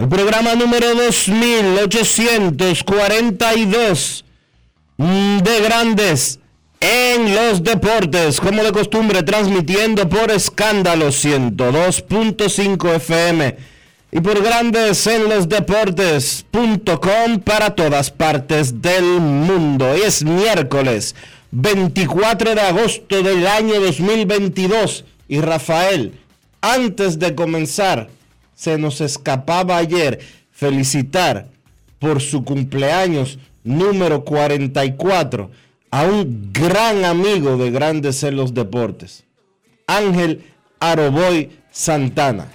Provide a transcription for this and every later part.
el programa número 2842 de Grandes en los Deportes, como de costumbre, transmitiendo por escándalo 102.5 FM y por Grandes en los Deportes.com para todas partes del mundo. Hoy es miércoles 24 de agosto del año 2022 y Rafael, antes de comenzar, se nos escapaba ayer felicitar por su cumpleaños número 44 a un gran amigo de Grandes en los Deportes, Ángel Aroboy Santana.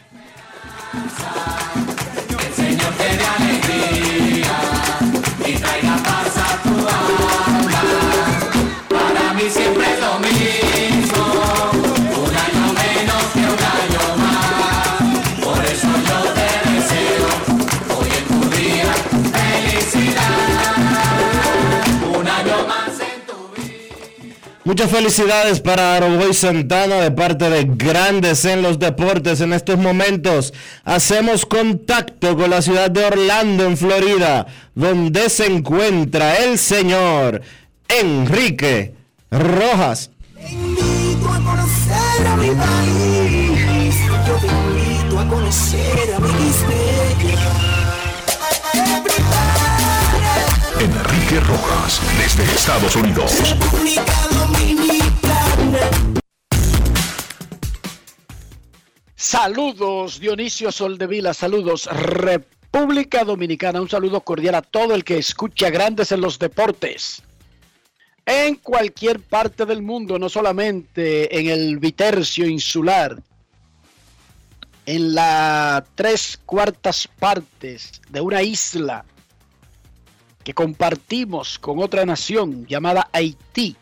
Muchas felicidades para Aroboy Santana de parte de Grandes en los Deportes. En estos momentos hacemos contacto con la ciudad de Orlando, en Florida, donde se encuentra el señor Enrique Rojas. a conocer a mi país. Yo te invito a conocer a mi Rojas, desde Estados Unidos. Saludos Dionisio Soldevila, saludos República Dominicana, un saludo cordial a todo el que escucha grandes en los deportes. En cualquier parte del mundo, no solamente en el Vitercio insular, en las tres cuartas partes de una isla que compartimos con otra nación llamada Haití,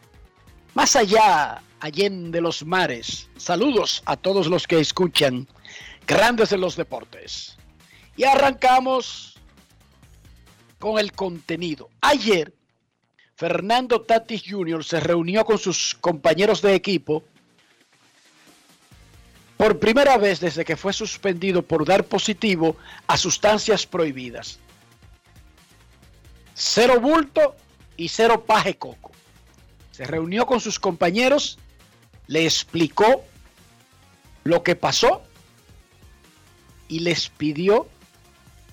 más allá, de los mares. Saludos a todos los que escuchan Grandes en los Deportes. Y arrancamos con el contenido. Ayer, Fernando Tatis Jr. se reunió con sus compañeros de equipo por primera vez desde que fue suspendido por dar positivo a sustancias prohibidas. Cero bulto y cero paje coco. Se reunió con sus compañeros, le explicó lo que pasó y les pidió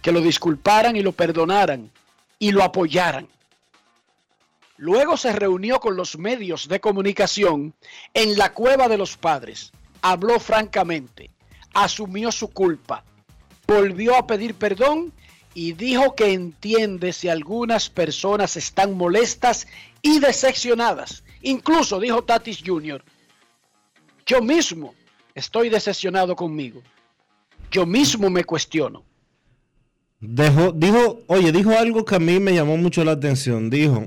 que lo disculparan y lo perdonaran y lo apoyaran. Luego se reunió con los medios de comunicación en la cueva de los padres. Habló francamente, asumió su culpa, volvió a pedir perdón y dijo que entiende si algunas personas están molestas y decepcionadas. Incluso dijo Tatis Jr., yo mismo estoy decepcionado conmigo. Yo mismo me cuestiono. dijo, oye, dijo algo que a mí me llamó mucho la atención. Dijo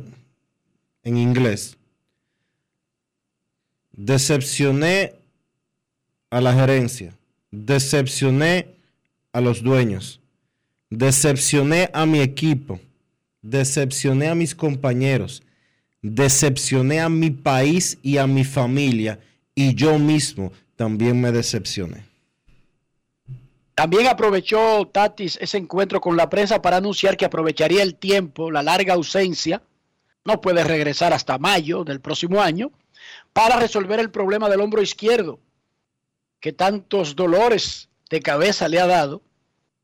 en inglés, decepcioné a la gerencia, decepcioné a los dueños, decepcioné a mi equipo, decepcioné a mis compañeros, decepcioné a mi país y a mi familia y yo mismo también me decepcioné. También aprovechó Tatis ese encuentro con la prensa para anunciar que aprovecharía el tiempo, la larga ausencia, no puede regresar hasta mayo del próximo año, para resolver el problema del hombro izquierdo, que tantos dolores de cabeza le ha dado.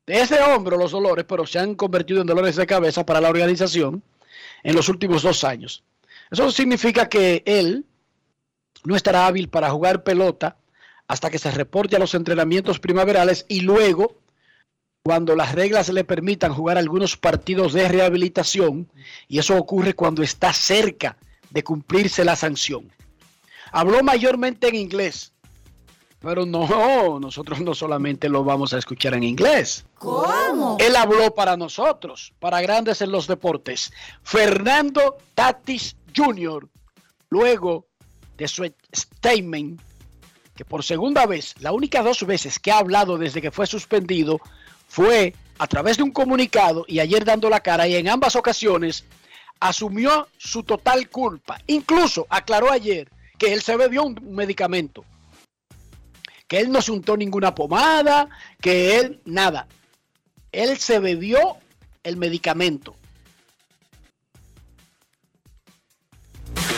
De ese hombro los dolores, pero se han convertido en dolores de cabeza para la organización en los últimos dos años. Eso significa que él no estará hábil para jugar pelota hasta que se reporte a los entrenamientos primaverales y luego, cuando las reglas le permitan jugar algunos partidos de rehabilitación, y eso ocurre cuando está cerca de cumplirse la sanción. Habló mayormente en inglés, pero no, nosotros no solamente lo vamos a escuchar en inglés. ¿Cómo? Él habló para nosotros, para grandes en los deportes. Fernando Tatis Jr., luego de su statement que por segunda vez, la única dos veces que ha hablado desde que fue suspendido fue a través de un comunicado y ayer dando la cara y en ambas ocasiones asumió su total culpa. Incluso aclaró ayer que él se bebió un medicamento, que él no se untó ninguna pomada, que él nada. Él se bebió el medicamento.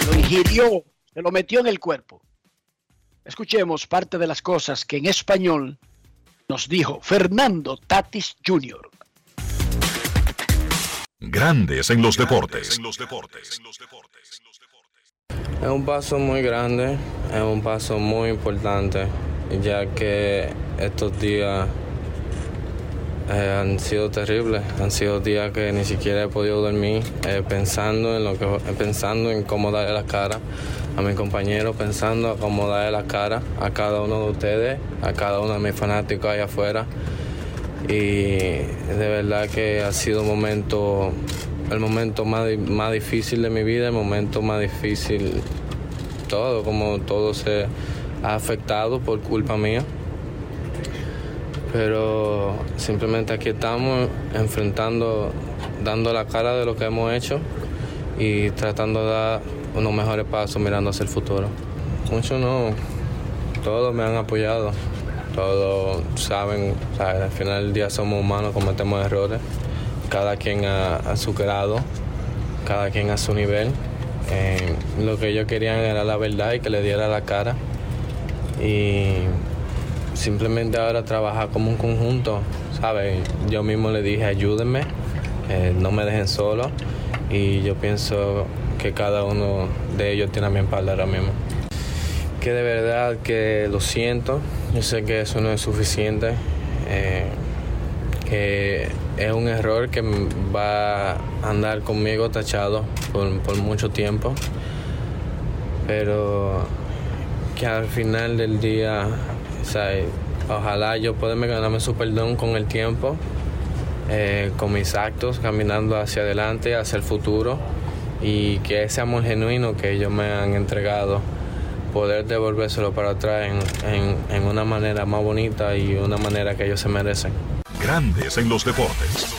Lo ingirió, se lo metió en el cuerpo. Escuchemos parte de las cosas que en español nos dijo Fernando Tatis Jr. Grandes en los deportes. Es un paso muy grande, es un paso muy importante, ya que estos días eh, han sido terribles, han sido días que ni siquiera he podido dormir eh, pensando en lo que pensando en cómo darle la cara a mi compañero, pensando en cómo darle la cara a cada uno de ustedes, a cada uno de mis fanáticos allá afuera. Y de verdad que ha sido un momento, el momento más, más difícil de mi vida, el momento más difícil, todo, como todo se ha afectado por culpa mía pero simplemente aquí estamos enfrentando, dando la cara de lo que hemos hecho y tratando de dar unos mejores pasos mirando hacia el futuro. Muchos no, todos me han apoyado, todos saben, al final del día somos humanos, cometemos errores, cada quien a, su grado, cada quien a su nivel. Eh, lo que ellos querían era la verdad y que le diera la cara. Y simplemente ahora trabajar como un conjunto, ¿sabes? Yo mismo le dije, ayúdenme, eh, no me dejen solo y yo pienso que cada uno de ellos tiene a mi espalda ahora mismo. Que de verdad que lo siento, yo sé que eso no es suficiente, eh, que es un error que va a andar conmigo tachado por, por mucho tiempo, pero que al final del día ojalá yo pueda ganarme su perdón con el tiempo, eh, con mis actos, caminando hacia adelante, hacia el futuro y que ese amor genuino que ellos me han entregado, poder devolvérselo para atrás en, en una manera más bonita y una manera que ellos se merecen. Grandes en los deportes.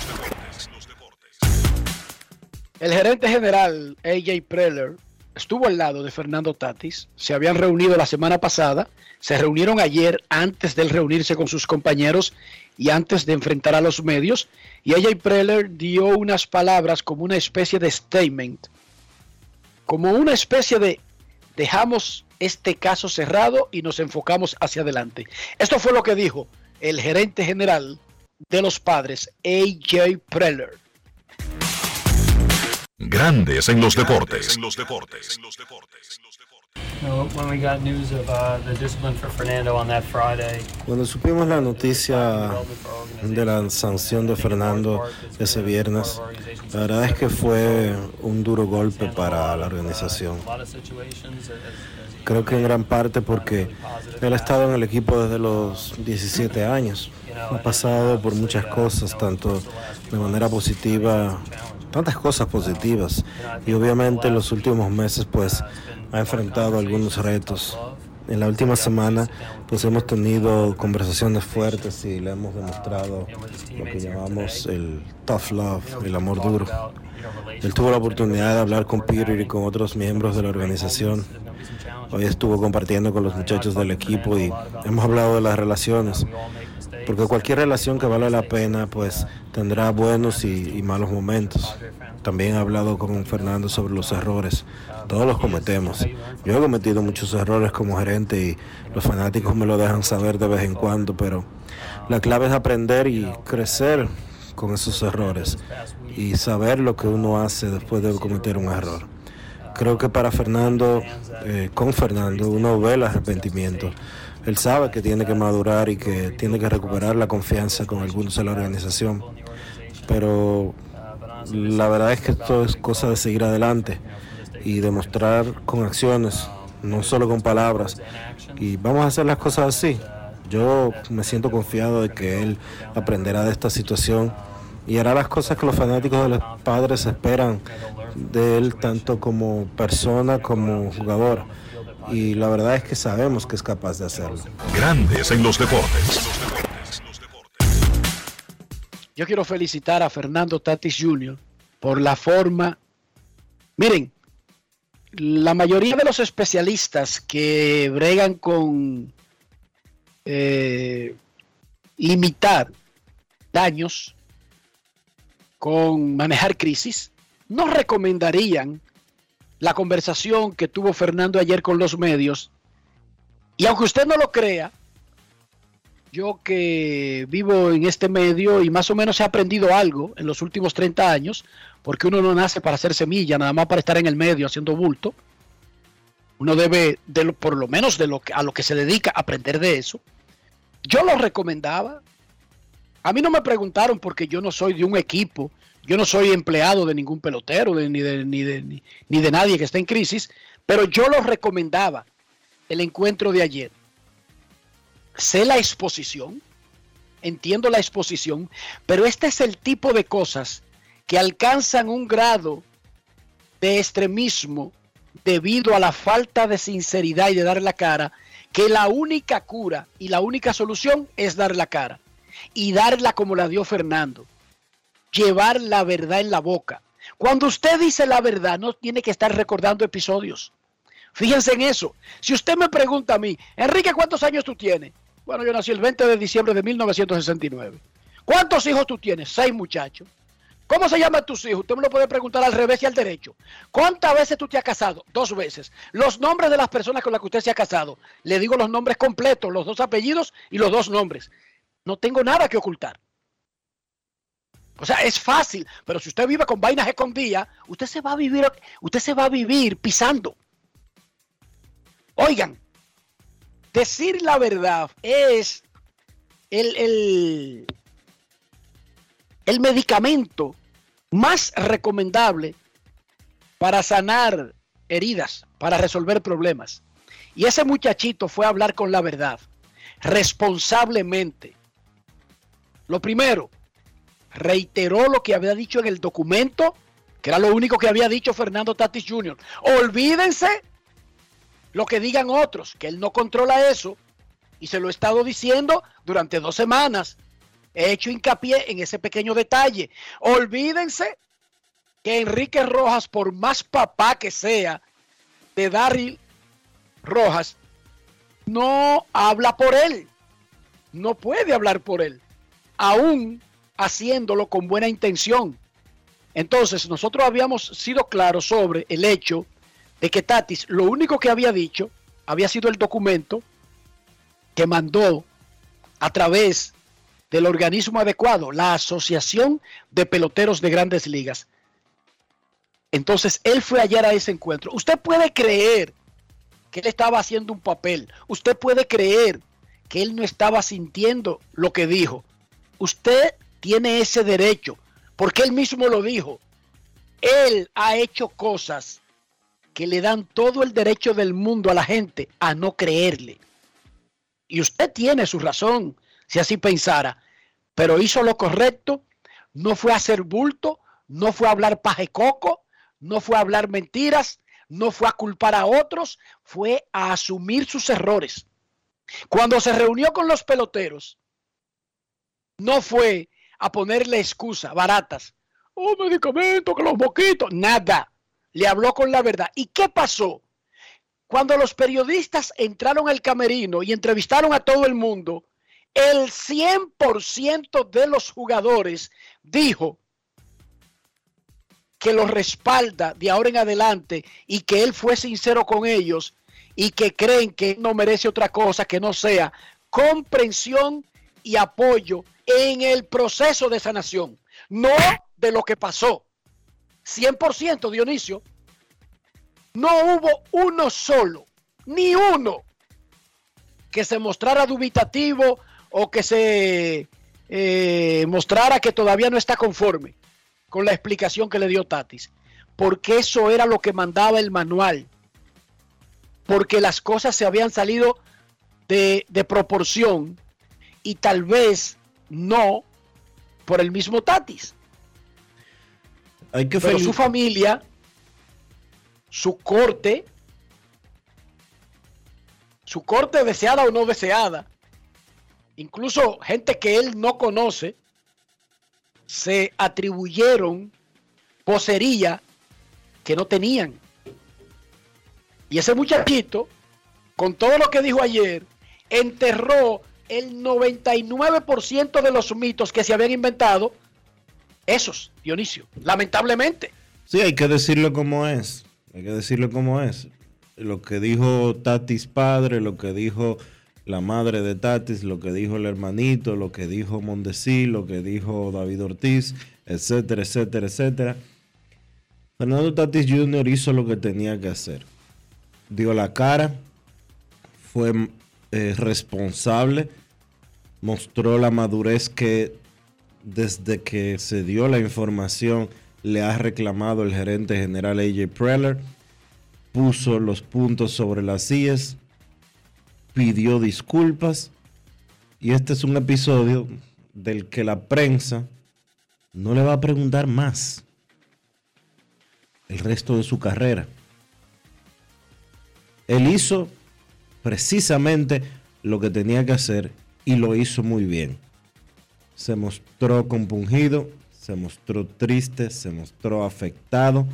El gerente general AJ Preller estuvo al lado de Fernando Tatis. Se habían reunido la semana pasada, se reunieron ayer antes de reunirse con sus compañeros y antes de enfrentar a los medios. Y AJ Preller dio unas palabras como una especie de statement, como una especie de dejamos este caso cerrado y nos enfocamos hacia adelante. Esto fue lo que dijo el gerente general de los padres, AJ Preller. Grandes en los deportes. Cuando supimos la noticia de la sanción de Fernando ese viernes, la verdad es que fue un duro golpe para la organización. Creo que en gran parte porque él ha estado en el equipo desde los 17 años. Ha pasado por muchas cosas, tanto de manera positiva tantas cosas positivas y obviamente en los últimos meses pues ha enfrentado algunos retos en la última semana pues hemos tenido conversaciones fuertes y le hemos demostrado lo que llamamos el tough love, el amor duro. Él tuvo la oportunidad de hablar con Peter y con otros miembros de la organización. Hoy estuvo compartiendo con los muchachos del equipo y hemos hablado de las relaciones. Porque cualquier relación que vale la pena, pues tendrá buenos y, malos momentos. También he hablado con Fernando sobre los errores. Todos los cometemos. Yo he cometido muchos errores como gerente y los fanáticos me lo dejan saber de vez en cuando, pero la clave es aprender y crecer con esos errores y saber lo que uno hace después de cometer un error. Creo que para Fernando, eh, con Fernando, uno ve el arrepentimiento. Él sabe que tiene que madurar y que tiene que recuperar la confianza con algunos de la organización. Pero la verdad es que esto es cosa de seguir adelante y demostrar con acciones, no solo con palabras. Y vamos a hacer las cosas así. Yo me siento confiado de que él aprenderá de esta situación y hará las cosas que los fanáticos de los padres esperan de él, tanto como persona como jugador. Y la verdad es que sabemos que es capaz de hacerlo. Grandes en los deportes. Yo quiero felicitar a Fernando Tatis Jr. por la forma. Miren, la mayoría de los especialistas que bregan con eh, limitar daños, con manejar crisis, no recomendarían la conversación que tuvo Fernando ayer con los medios. Y aunque usted no lo crea, yo que vivo en este medio y más o menos he aprendido algo en los últimos 30 años, porque uno no nace para hacer semilla, nada más para estar en el medio haciendo bulto. Uno debe, de por lo menos de lo que, a lo que se dedica, aprender de eso. Yo lo recomendaba. A mí no me preguntaron porque yo no soy de un equipo, yo no soy empleado de ningún pelotero, ni, de, ni, de, ni de nadie que esté en crisis, pero yo lo recomendaba el encuentro de ayer sé la exposición, entiendo la exposición, pero este es el tipo de cosas que alcanzan un grado de extremismo debido a la falta de sinceridad y de dar la cara, que la única cura y la única solución es dar la cara. Y darla como la dio Fernando. Llevar la verdad en la boca. Cuando usted dice la verdad, no tiene que estar recordando episodios. Fíjense en eso. Si usted me pregunta a mí, Enrique, ¿cuántos años tú tienes? Bueno, yo nací el 20 de diciembre de 1969. ¿Cuántos hijos tú tienes? Seis muchachos. ¿Cómo se llaman tus hijos? Usted me lo puede preguntar al revés y al derecho. ¿Cuántas veces tú te has casado? Dos veces. Los nombres de las personas con las que usted se ha casado. Le digo los nombres completos, los dos apellidos y los dos nombres. No tengo nada que ocultar. O sea, es fácil, pero si usted vive con vainas escondidas, usted se va a vivir, usted se va a vivir pisando. Oigan, decir la verdad es el, el, medicamento más recomendable para sanar heridas, para resolver problemas. Y ese muchachito fue a hablar con la verdad, responsablemente. Lo primero, reiteró lo que había dicho en el documento, que era lo único que había dicho Fernando Tatis Jr. Olvídense lo que digan otros, que él no controla eso, y se lo he estado diciendo durante dos semanas. He hecho hincapié en ese pequeño detalle. Olvídense que Enrique Rojas, por más papá que sea de Darryl Rojas, no habla por él. No puede hablar por él, aún haciéndolo con buena intención. Entonces, nosotros habíamos sido claros sobre el hecho de que Tatis lo único que había dicho había sido el documento que mandó a través del organismo adecuado, la Asociación de Peloteros de Grandes Ligas. Entonces, él fue ayer a ese encuentro. Usted puede creer que él estaba haciendo un papel. Usted puede creer que él no estaba sintiendo lo que dijo. Usted tiene ese derecho, porque él mismo lo dijo. Él ha hecho cosas que le dan todo el derecho del mundo a la gente a no creerle. Y usted tiene su razón, si así pensara, pero hizo lo correcto, no fue a hacer bulto, no fue a hablar paje coco, no fue a hablar mentiras, no fue a culpar a otros, fue a asumir sus errores. Cuando se reunió con los peloteros, no fue a ponerle excusa baratas. Oh, medicamento, que los moquitos, nada. Le habló con la verdad. ¿Y qué pasó? Cuando los periodistas entraron al camerino y entrevistaron a todo el mundo, el 100% de los jugadores dijo que los respalda de ahora en adelante y que él fue sincero con ellos y que creen que no merece otra cosa que no sea comprensión y apoyo en el proceso de sanación, no de lo que pasó. 100% Dionisio. No hubo uno solo, ni uno, que se mostrara dubitativo o que se eh, mostrara que todavía no está conforme con la explicación que le dio Tatis. Porque eso era lo que mandaba el manual. Porque las cosas se habían salido de, de proporción y tal vez no por el mismo Tatis. Hay que Pero su familia, su corte, su corte deseada o no deseada, incluso gente que él no conoce, se atribuyeron posería que no tenían. Y ese muchachito, con todo lo que dijo ayer, enterró el 99% de los mitos que se habían inventado, esos, Dionisio, lamentablemente. Sí, hay que decirlo como es, hay que decirlo como es. Lo que dijo Tatis padre, lo que dijo la madre de Tatis, lo que dijo el hermanito, lo que dijo Mondesi, lo que dijo David Ortiz, etcétera, etcétera, etcétera. Fernando Tatis Jr. hizo lo que tenía que hacer. Dio la cara, fue eh, responsable, mostró la madurez que desde que se dio la información le ha reclamado el gerente general AJ Preller, puso los puntos sobre las sillas, pidió disculpas y este es un episodio del que la prensa no le va a preguntar más el resto de su carrera. Él hizo precisamente lo que tenía que hacer y lo hizo muy bien. Se mostró compungido, se mostró triste, se mostró afectado.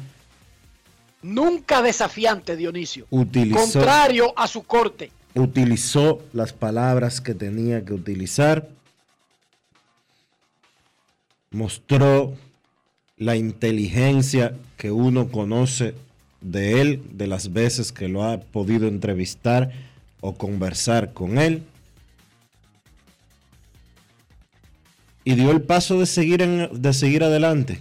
Nunca desafiante, Dionisio. Contrario a su corte utilizó las palabras que tenía que utilizar, mostró la inteligencia que uno conoce de él, de las veces que lo ha podido entrevistar o conversar con él. Y dio el paso de seguir, de seguir adelante.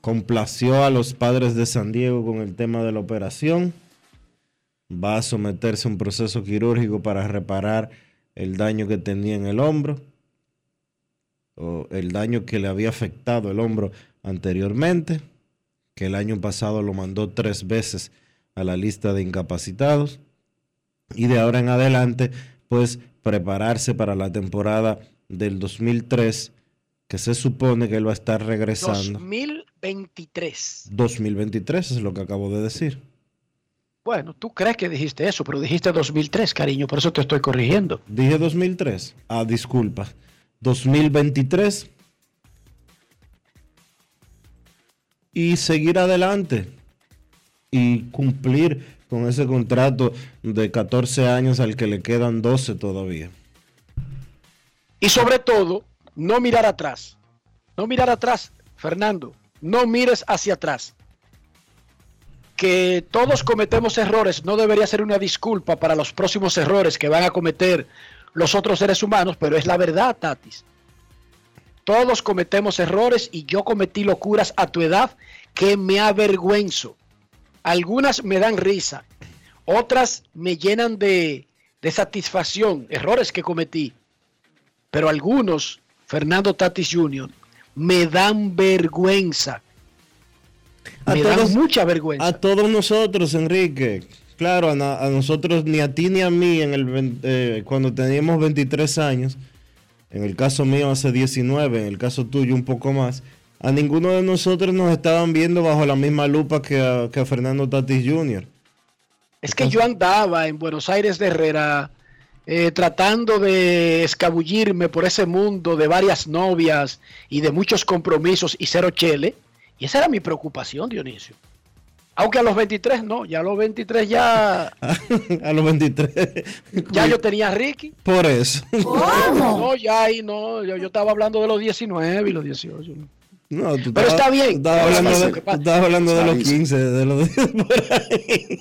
Complació a los padres de San Diego con el tema de la operación va a someterse a un proceso quirúrgico para reparar el daño que tenía en el hombro o el daño que le había afectado el hombro anteriormente, que el año pasado lo mandó tres veces a la lista de incapacitados y de ahora en adelante pues prepararse para la temporada del 2003 que se supone que él va a estar regresando. 2023. 2023 es lo que acabo de decir. Bueno, tú crees que dijiste eso, pero dijiste 2003, cariño, por eso te estoy corrigiendo. Dije 2003. Ah, disculpa. 2023. Y seguir adelante y cumplir con ese contrato de 14 años al que le quedan 12 todavía. Y sobre todo, no mirar atrás. No mirar atrás, Fernando. No mires hacia atrás que todos cometemos errores no debería ser una disculpa para los próximos errores que van a cometer los otros seres humanos, pero es la verdad, Tatis. Todos cometemos errores y yo cometí locuras a tu edad que me avergüenzo. Algunas me dan risa, otras me llenan de, de satisfacción, errores que cometí. Pero algunos, Fernando Tatis Jr., me dan vergüenza a todos, mucha vergüenza. A todos nosotros, Enrique. Claro, a, nosotros, ni a ti ni a mí, en el, eh, cuando teníamos 23 años, en el caso mío hace 19, en el caso tuyo un poco más, a ninguno de nosotros nos estaban viendo bajo la misma lupa que a, que a Fernando Tatis Jr. Es que yo andaba en Buenos Aires de Herrera eh, tratando de escabullirme por ese mundo de varias novias y de muchos compromisos y cero chele. Y esa era mi preocupación, Dionisio. Aunque a los 23 no, ya a los 23 ya... a los 23. ya yo tenía a Ricky. Por eso. No, ya ahí no, yo, yo estaba hablando de los 19 y los 18. ¿no? No, tú Pero está bien. Estabas hablando, de, hablando de los Está 15, de los por ahí.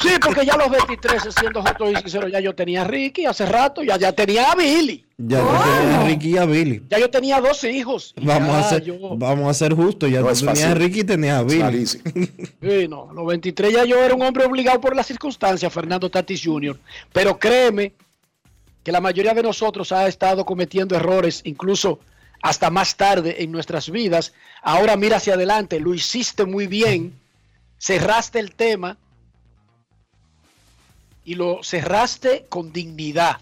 Sí, porque ya a los 23, siendo justo y sincero, ya yo tenía a Ricky hace rato, ya, ya tenía a Billy. Ya tú tenías a Ricky y a Billy. Ya yo tenía dos hijos. Vamos a, ser, yo- vamos a ser justos. Ya No tú tenías a. Ricky y tenías a Billy. Sí, no, a los 23 ya yo era un hombre obligado por las circunstancias, Fernando Tatis Jr. Pero créeme que la mayoría de nosotros ha estado cometiendo errores, incluso hasta más tarde en nuestras vidas. Ahora mira hacia adelante, lo hiciste muy bien, cerraste el tema y lo cerraste con dignidad,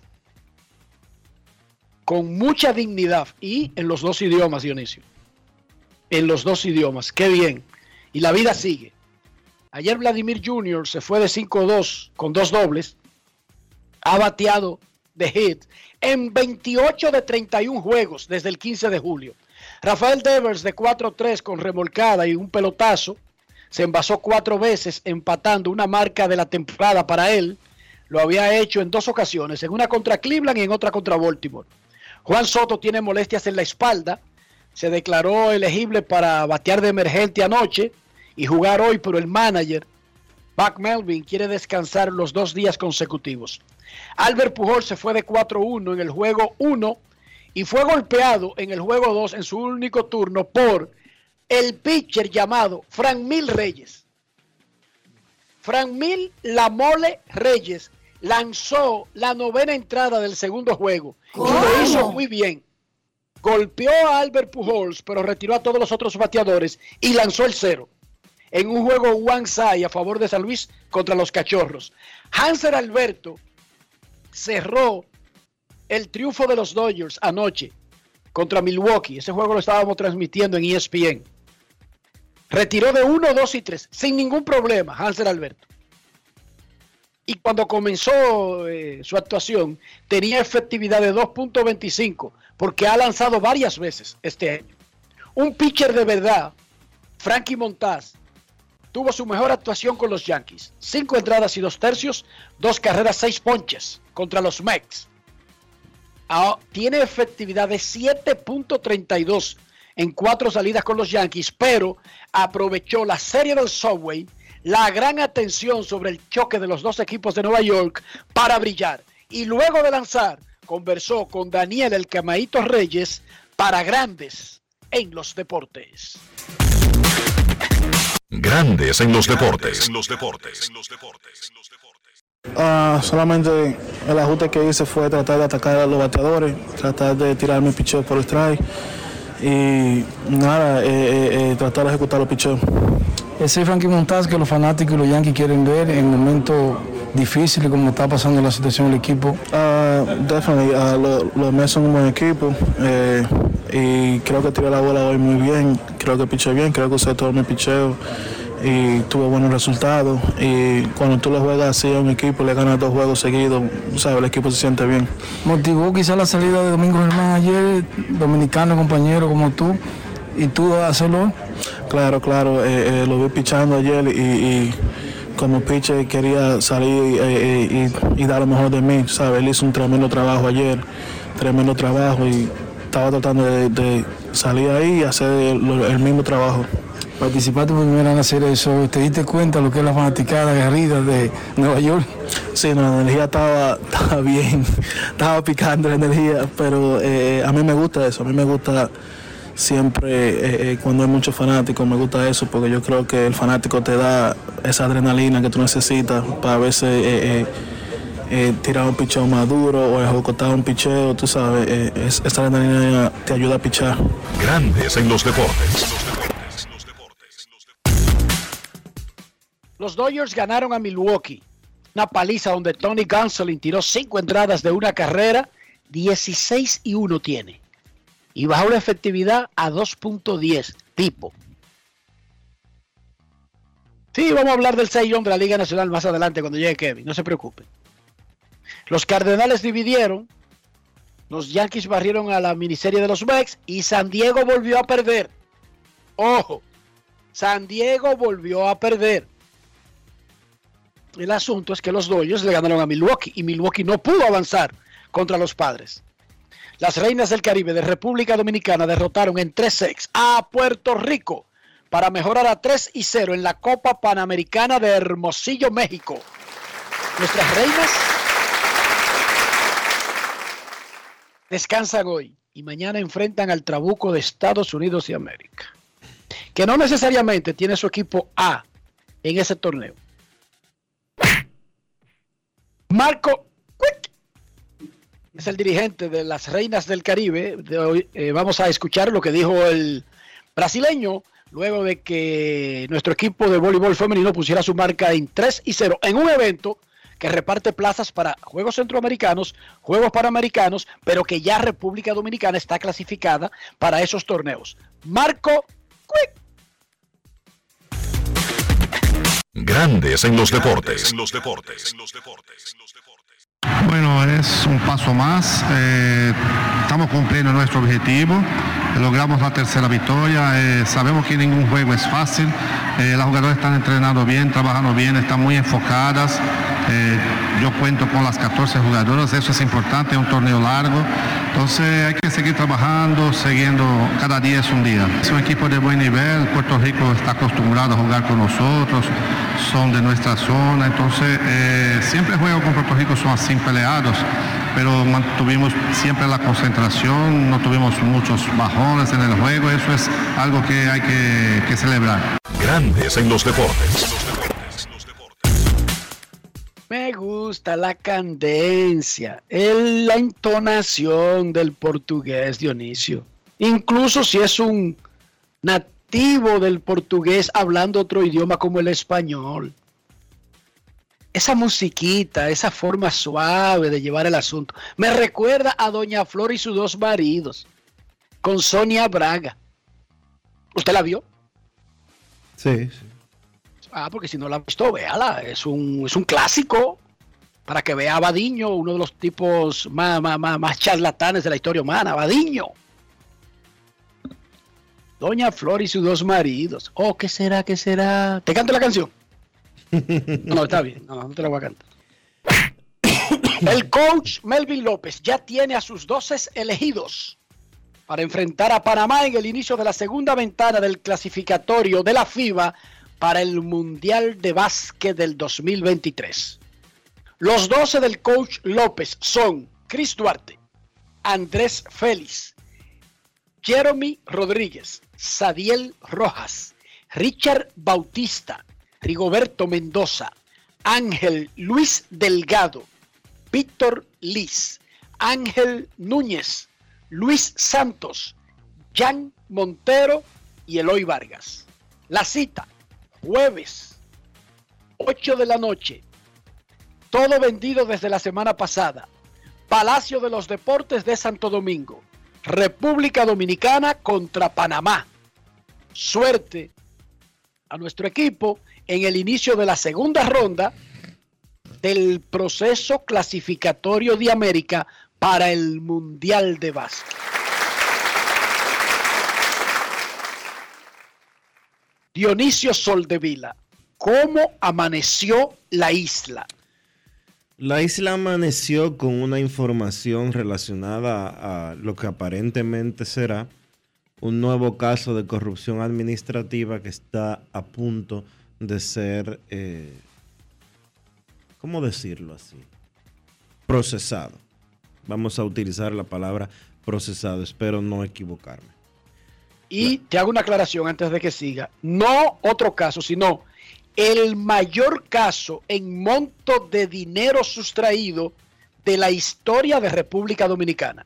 con mucha dignidad y en los dos idiomas, Dionisio. En los dos idiomas, qué bien. Y la vida sigue. Ayer Vladimir Jr. se fue de 5-2 con dos dobles. Ha bateado de hit en 28 de 31 juegos desde el 15 de julio. Rafael Devers de 4-3 con remolcada y un pelotazo. Se envasó cuatro veces empatando una marca de la temporada para él. Lo había hecho en dos ocasiones, en una contra Cleveland y en otra contra Baltimore. Juan Soto tiene molestias en la espalda. Se declaró elegible para batear de emergente anoche y jugar hoy, pero el manager, Buck Melvin, quiere descansar los dos días consecutivos. Albert Pujol se fue de 4-1 en el juego 1 y fue golpeado en el juego 2 en su único turno por el pitcher llamado Frank Mil Reyes. Frank Mil Lamole Reyes lanzó la novena entrada del segundo juego y lo hizo muy bien. Golpeó a Albert Pujols, pero retiró a todos los otros bateadores y lanzó el cero en un juego one side a favor de San Luis contra los Cachorros. Hanser Alberto cerró el triunfo de los Dodgers anoche contra Milwaukee. Ese juego lo estábamos transmitiendo en ESPN. Retiró de 1, 2 y 3 sin ningún problema Hanser Alberto. Y cuando comenzó eh, su actuación tenía efectividad de 2.25 porque ha lanzado varias veces este año. Un pitcher de verdad, Frankie Montaz, tuvo su mejor actuación con los Yankees. Cinco entradas y dos tercios, dos carreras, seis ponches contra los Mets. Ah, tiene efectividad de 7.32 en cuatro salidas con los Yankees, pero aprovechó la serie del Subway, la gran atención sobre el choque de los dos equipos de Nueva York para brillar. Y luego de lanzar, conversó con Daniel El Camaito Reyes para grandes en los deportes. Grandes en los deportes. En los deportes. Ah, solamente el ajuste que hice fue tratar de atacar a los bateadores, tratar de tirar mi picheo por el strike y nada, eh, eh, eh, tratar de ejecutar los picheos. Ese es Frankie Montaz que los fanáticos y los Yankees quieren ver en momentos difíciles como está pasando la situación del equipo. Ah, definitely, ah, lo- los Mets son un buen equipo y creo que tiré la bola hoy muy bien, creo que piché bien, creo que usé todo mi picheo y tuve buenos resultados y cuando tú le juegas así a un equipo, le ganas dos juegos seguidos, sabes, el equipo se siente bien. Motivó quizá la salida de Domingo Germán ayer, dominicano compañero como tú, y tú a hacerlo. Claro, claro, eh, eh, lo vi pichando ayer y, y como pitcher quería salir eh, eh, y, y dar lo mejor de mí, ¿sabes? Él hizo un tremendo trabajo ayer, tremendo trabajo y estaba tratando de, de salir ahí y hacer el mismo trabajo. Participaste por primera vez en hacer eso, te diste cuenta lo que es la fanaticada aguerrida de Nueva York. Sí, no, la energía estaba, estaba bien, estaba picando la energía, pero eh, a mí me gusta eso, a mí me gusta siempre eh, eh, cuando hay muchos fanáticos, me gusta eso, porque yo creo que el fanático te da esa adrenalina que tú necesitas para a veces eh, eh, eh, tirar un picheo más duro o ejecutar un picheo, tú sabes, eh, es- esa adrenalina te ayuda a pichar. Grandes en los deportes. Los Dodgers ganaron a Milwaukee. Una paliza donde Tony Gonsolin tiró cinco entradas de una carrera, 16 y 1 tiene. Y bajó la efectividad a 2.10 tipo. Sí, vamos a hablar del 6 de la Liga Nacional más adelante cuando llegue Kevin, no se preocupen. Los Cardenales dividieron, los Yankees barrieron a la miniserie de los Mex y San Diego volvió a perder. Ojo, San Diego volvió a perder. El asunto es que los Dodgers le ganaron a Milwaukee y Milwaukee no pudo avanzar contra los padres. Las Reinas del Caribe de República Dominicana derrotaron en 3-6 a Puerto Rico para mejorar a 3 y 0 en la Copa Panamericana de Hermosillo, México. Nuestras reinas descansan hoy y mañana enfrentan al Trabuco de Estados Unidos y América que no necesariamente tiene su equipo A en ese torneo. Marco es el dirigente de las Reinas del Caribe. Hoy, eh, vamos a escuchar lo que dijo el brasileño luego de que nuestro equipo de voleibol femenino pusiera su marca en 3 y 0 en un evento que reparte plazas para Juegos Centroamericanos, Juegos Panamericanos, pero que ya República Dominicana está clasificada para esos torneos. Marco Quick. Grandes en los deportes. Bueno, es un paso más. Eh, estamos cumpliendo nuestro objetivo. Logramos la tercera victoria. Eh, sabemos que ningún juego es fácil. Eh, las jugadoras están entrenando bien, trabajando bien, están muy enfocadas. yo cuento con las 14 jugadoras, eso es importante, es un torneo largo. Entonces hay que seguir trabajando, siguiendo, cada día es un día. Es un equipo de buen nivel, Puerto Rico está acostumbrado a jugar con nosotros, son de nuestra zona, entonces eh, siempre juego con Puerto Rico son así peleados, pero mantuvimos siempre la concentración, no tuvimos muchos bajones en el juego, eso es algo que hay que, que celebrar. Grandes en los deportes. Me gusta la cadencia, el, la entonación del portugués, Dionisio. Incluso si es un nativo del portugués hablando otro idioma como el español. Esa musiquita, esa forma suave de llevar el asunto, me recuerda a Doña Flor y sus dos maridos, con Sonia Braga. ¿Usted la vio? Sí, sí. Ah, porque si no la ha visto, véala. Es un, es un clásico para que vea a Badiño, uno de los tipos más, más, más, charlatanes de la historia humana. Badiño. Doña Flor y sus dos maridos. Oh, ¿qué será? ¿Qué será? ¿Te canto la canción? No, está bien. No, no te la voy a cantar. El coach Melvin López ya tiene a sus doces elegidos para enfrentar a Panamá en el inicio de la segunda ventana del clasificatorio de la FIBA para el Mundial de Básquet del 2023. Los 12 del coach López son Chris Duarte, Andrés Félix, Jeremy Rodríguez, Sadiel Rojas, Richard Bautista, Rigoberto Mendoza, Ángel Luis Delgado, Víctor Liz, Ángel Núñez, Luis Santos, Jan Montero y Eloy Vargas. La cita, jueves, 8 de la noche. Todo vendido desde la semana pasada. Palacio de los Deportes de Santo Domingo. República Dominicana contra Panamá. Suerte a nuestro equipo en el inicio de la segunda ronda del proceso clasificatorio de América para el Mundial de Básquet. Dionisio Soldevila, ¿cómo amaneció la isla? La isla amaneció con una información relacionada a lo que aparentemente será un nuevo caso de corrupción administrativa que está a punto de ser, eh, ¿cómo decirlo así? Procesado. Vamos a utilizar la palabra procesado, espero no equivocarme. Y te hago una aclaración antes de que siga. No otro caso, sino el mayor caso en monto de dinero sustraído de la historia de República Dominicana.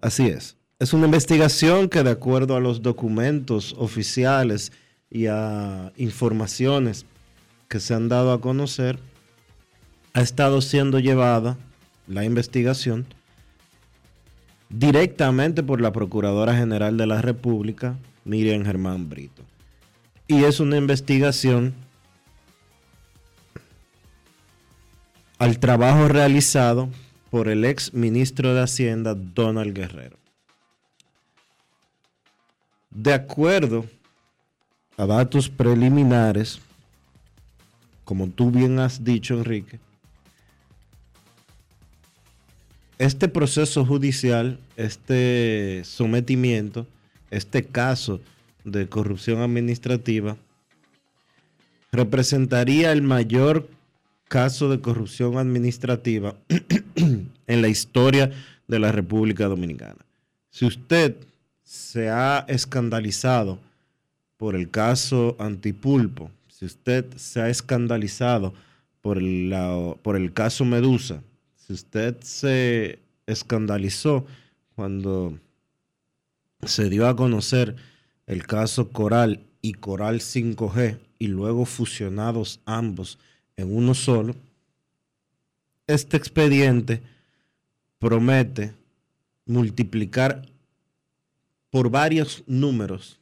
Así es. Es una investigación que de acuerdo a los documentos oficiales y a informaciones que se han dado a conocer, ha estado siendo llevada la investigación directamente por la Procuradora General de la República Miriam Germán Brito. Y es una investigación al trabajo realizado por el ex ministro de Hacienda, Donald Guerrero. De acuerdo a datos preliminares, como tú bien has dicho, Enrique, este proceso judicial, este sometimiento, este caso de corrupción administrativa, representaría el mayor caso de corrupción administrativa en la historia de la República Dominicana. Si usted se ha escandalizado por el caso Antipulpo, si usted se ha escandalizado por el, caso Medusa, si usted se escandalizó cuando se dio a conocer el caso Coral y Coral 5G y luego fusionados ambos en uno solo, este expediente promete multiplicar por varios números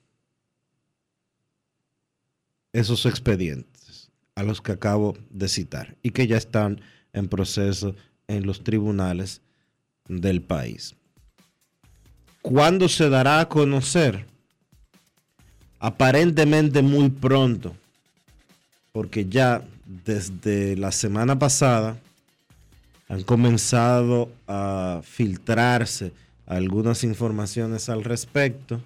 esos expedientes a los que acabo de citar y que ya están en proceso en los tribunales del país. ¿Cuándo se dará a conocer? Aparentemente muy pronto, porque ya desde la semana pasada han comenzado a filtrarse algunas informaciones al respecto.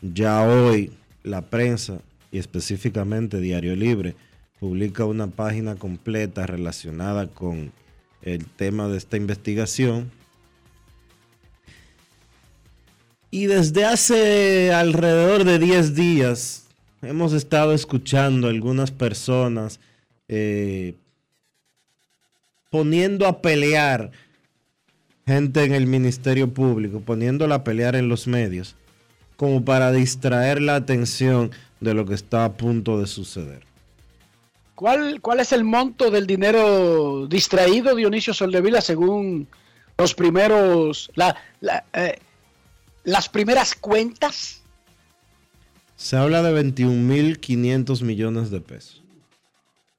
Ya hoy la prensa y específicamente Diario Libre publica una página completa relacionada con el tema de esta investigación. Y desde hace alrededor de 10 días hemos estado escuchando algunas personas eh, poniendo a pelear gente en el Ministerio Público, poniéndola a pelear en los medios, como para distraer la atención de lo que está a punto de suceder. ¿Cuál, cuál es el monto del dinero distraído, Dionisio Soldevila, según los primeros, eh, las primeras cuentas? Se habla de 21.500 millones de pesos.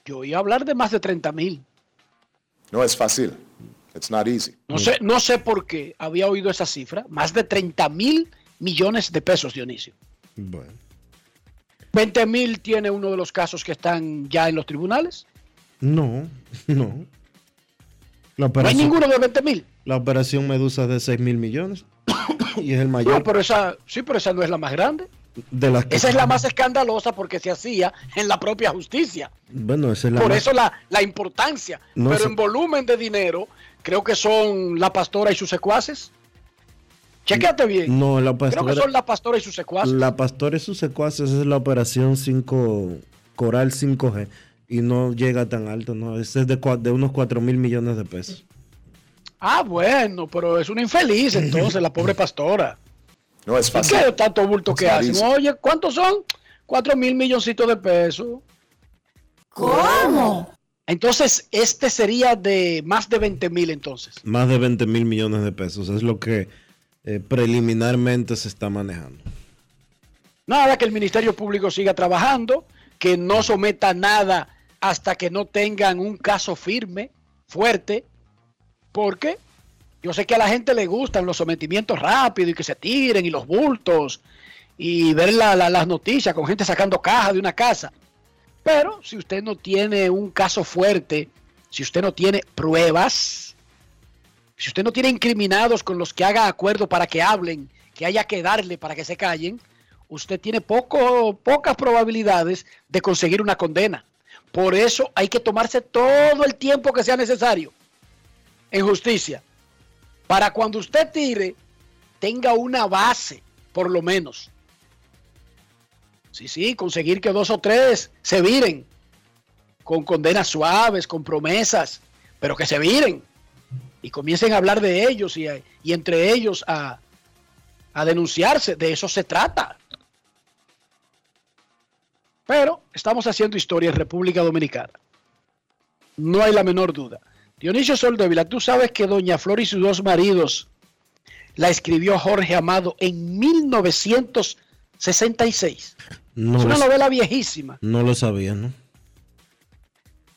Yo oí hablar de más de 30 mil. No es fácil. It's not easy. No sé, no sé por qué había oído esa cifra. Más de 30 mil millones de pesos, Dionisio. Bueno. 20 mil tiene uno de los casos que están ya en los tribunales. No, no. no hay ninguno de 20 mil. La operación Medusa es de 6 mil millones. y es el mayor. No, pero esa, sí, pero esa no es la más grande. esa es la más escandalosa porque se hacía en la propia justicia. Bueno, esa es la Por eso la, importancia. pero en volumen de dinero, creo que son la pastora y sus secuaces. Chequéate bien. No, la pastora. Creo que son la pastora y sus secuaces. La pastora y sus secuaces es la operación 5 Coral 5G y no llega tan alto, no, es de, de unos 4 mil millones de pesos. Ah, bueno, pero es una infeliz entonces la pobre pastora. No es fácil. ¿Qué tanto bulto que hacen? Oye, ¿cuántos son? 4 mil milloncitos de pesos. ¿Cómo? Entonces, este sería de más de 20 mil entonces. Más de 20 mil millones de pesos. Es lo que eh, preliminarmente se está manejando. Nada, que el Ministerio Público siga trabajando, que no someta nada hasta que no tengan un caso firme, fuerte, porque yo sé que a la gente le gustan los sometimientos rápidos y que se tiren y los bultos y ver las noticias con gente sacando caja de una casa. Pero si usted no tiene un caso fuerte, si usted no tiene pruebas, si usted no tiene incriminados con los que haga acuerdo para que hablen, que haya que darle para que se callen, usted tiene poco, pocas probabilidades de conseguir una condena. Por eso hay que tomarse todo el tiempo que sea necesario en justicia. Para cuando usted tire, tenga una base, por lo menos. Sí, sí, conseguir que dos o tres se viren con condenas suaves, con promesas, pero que se viren y comiencen a hablar de ellos y, entre ellos a, a denunciarse. De eso se trata. Pero estamos haciendo historia en República Dominicana. No hay la menor duda. Dionisio Soldevila, tú sabes que Doña Flor y sus dos maridos la escribió Jorge Amado en 1900 66. No es una novela viejísima. No lo sabía, ¿no?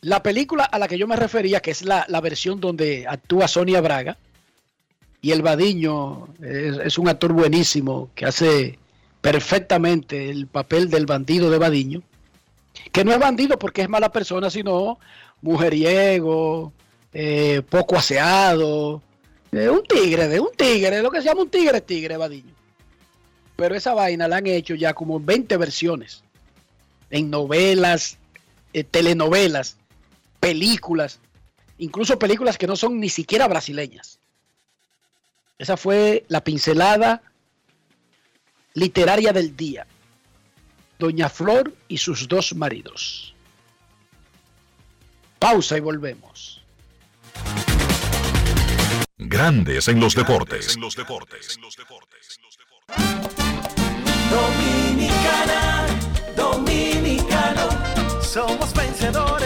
La película a la que yo me refería, que es la, la versión donde actúa Sonia Braga, y el Badiño es, es un actor buenísimo que hace perfectamente el papel del bandido de Badiño, que no es bandido porque es mala persona, sino mujeriego, eh, poco aseado, eh, un tigre, de un tigre, lo que se llama un tigre, tigre Badiño. Pero esa vaina la han hecho ya como 20 versiones, en novelas, eh, telenovelas, películas, incluso películas que no son ni siquiera brasileñas. Esa fue la pincelada literaria del día. Doña Flor y sus dos maridos. Pausa y volvemos. Grandes en los deportes. Dominicana, dominicano, somos vencedores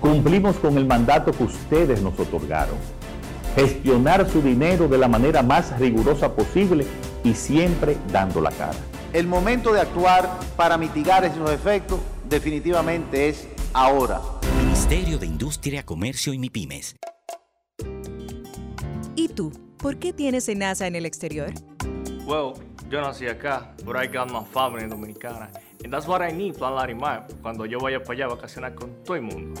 Cumplimos con el mandato que ustedes nos otorgaron. Gestionar su dinero de la manera más rigurosa posible y siempre dando la cara. El momento de actuar para mitigar esos efectos definitivamente es ahora. Ministerio de Industria, Comercio y MIPIMES. ¿Y tú? ¿Por qué tienes NASA en el exterior? Well, yo nací acá, but I got my family dominicana. And that's what I need, Plan Larimar, cuando yo vaya para allá a vacacionar con todo el mundo.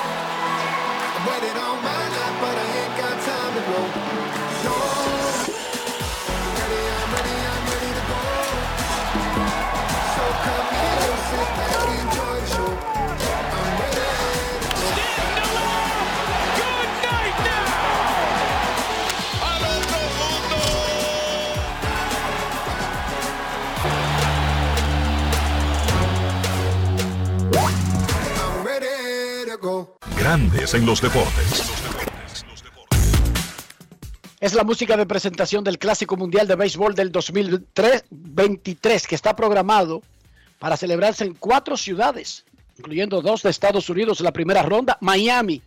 waited all my life, but I ain't got Grandes en los deportes. Es la música de presentación del Clásico Mundial de Béisbol del 2023 que está programado para celebrarse en cuatro ciudades, incluyendo dos de Estados Unidos en la primera ronda, Miami,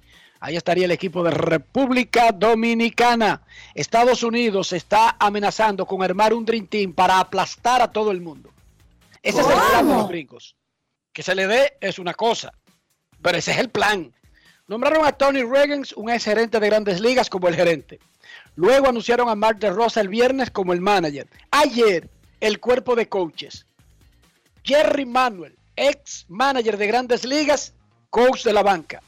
Ahí estaría el equipo de República Dominicana. Estados Unidos está amenazando con armar un Dream Team para aplastar a todo el mundo. Ese es el plan de los gringos. Que se le dé es una cosa, pero ese es el plan. Nombraron a Tony Reagans, un ex gerente de grandes ligas, como el gerente. Luego anunciaron a Mark de Rosa el viernes como el manager. Ayer, el cuerpo de coaches. Jerry Manuel, ex manager de grandes ligas, coach de la banca.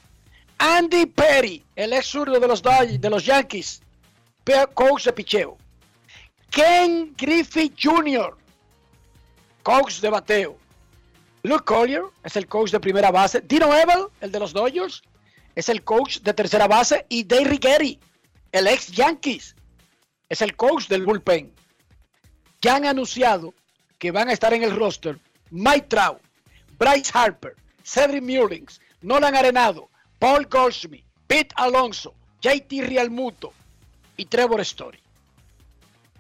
Andy Perry, el ex zurdo de los, de los Yankees, coach de picheo. Ken Griffey Jr., coach de bateo. Luke Collier es el coach de primera base. Dino Ebel, el de los Dodgers, es el coach de tercera base. Y Dave Righetti, el ex Yankees, es el coach del bullpen. Ya han anunciado que van a estar en el roster Mike Trout, Bryce Harper, Cedric Mullins, Nolan Arenado, Paul Goldschmidt, Pete Alonso, JT Realmuto y Trevor Story.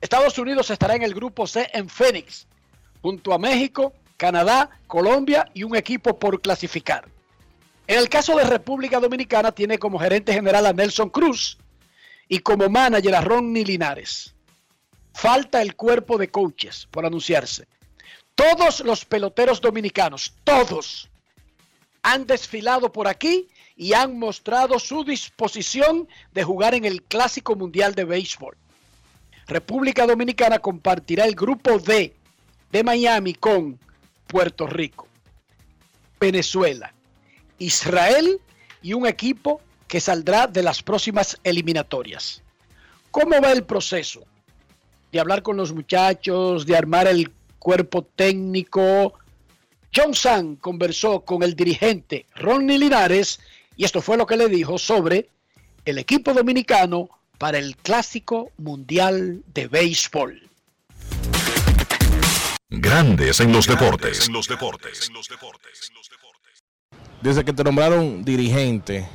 Estados Unidos estará en el grupo C en Phoenix, junto a México, Canadá, Colombia y un equipo por clasificar. En el caso de República Dominicana tiene como gerente general a Nelson Cruz y como manager a Ronnie Linares. Falta el cuerpo de coaches por anunciarse. Todos los peloteros dominicanos, todos, han desfilado por aquí y han mostrado su disposición de jugar en el Clásico Mundial de Béisbol. República Dominicana compartirá el grupo D de Miami con Puerto Rico, Venezuela, Israel y un equipo que saldrá de las próximas eliminatorias. ¿Cómo va el proceso? De hablar con los muchachos, de armar el cuerpo técnico. John San conversó con el dirigente Ronnie Linares y esto fue lo que le dijo sobre el equipo dominicano para el Clásico Mundial de Béisbol. Grandes en los deportes. Desde que te nombraron dirigente,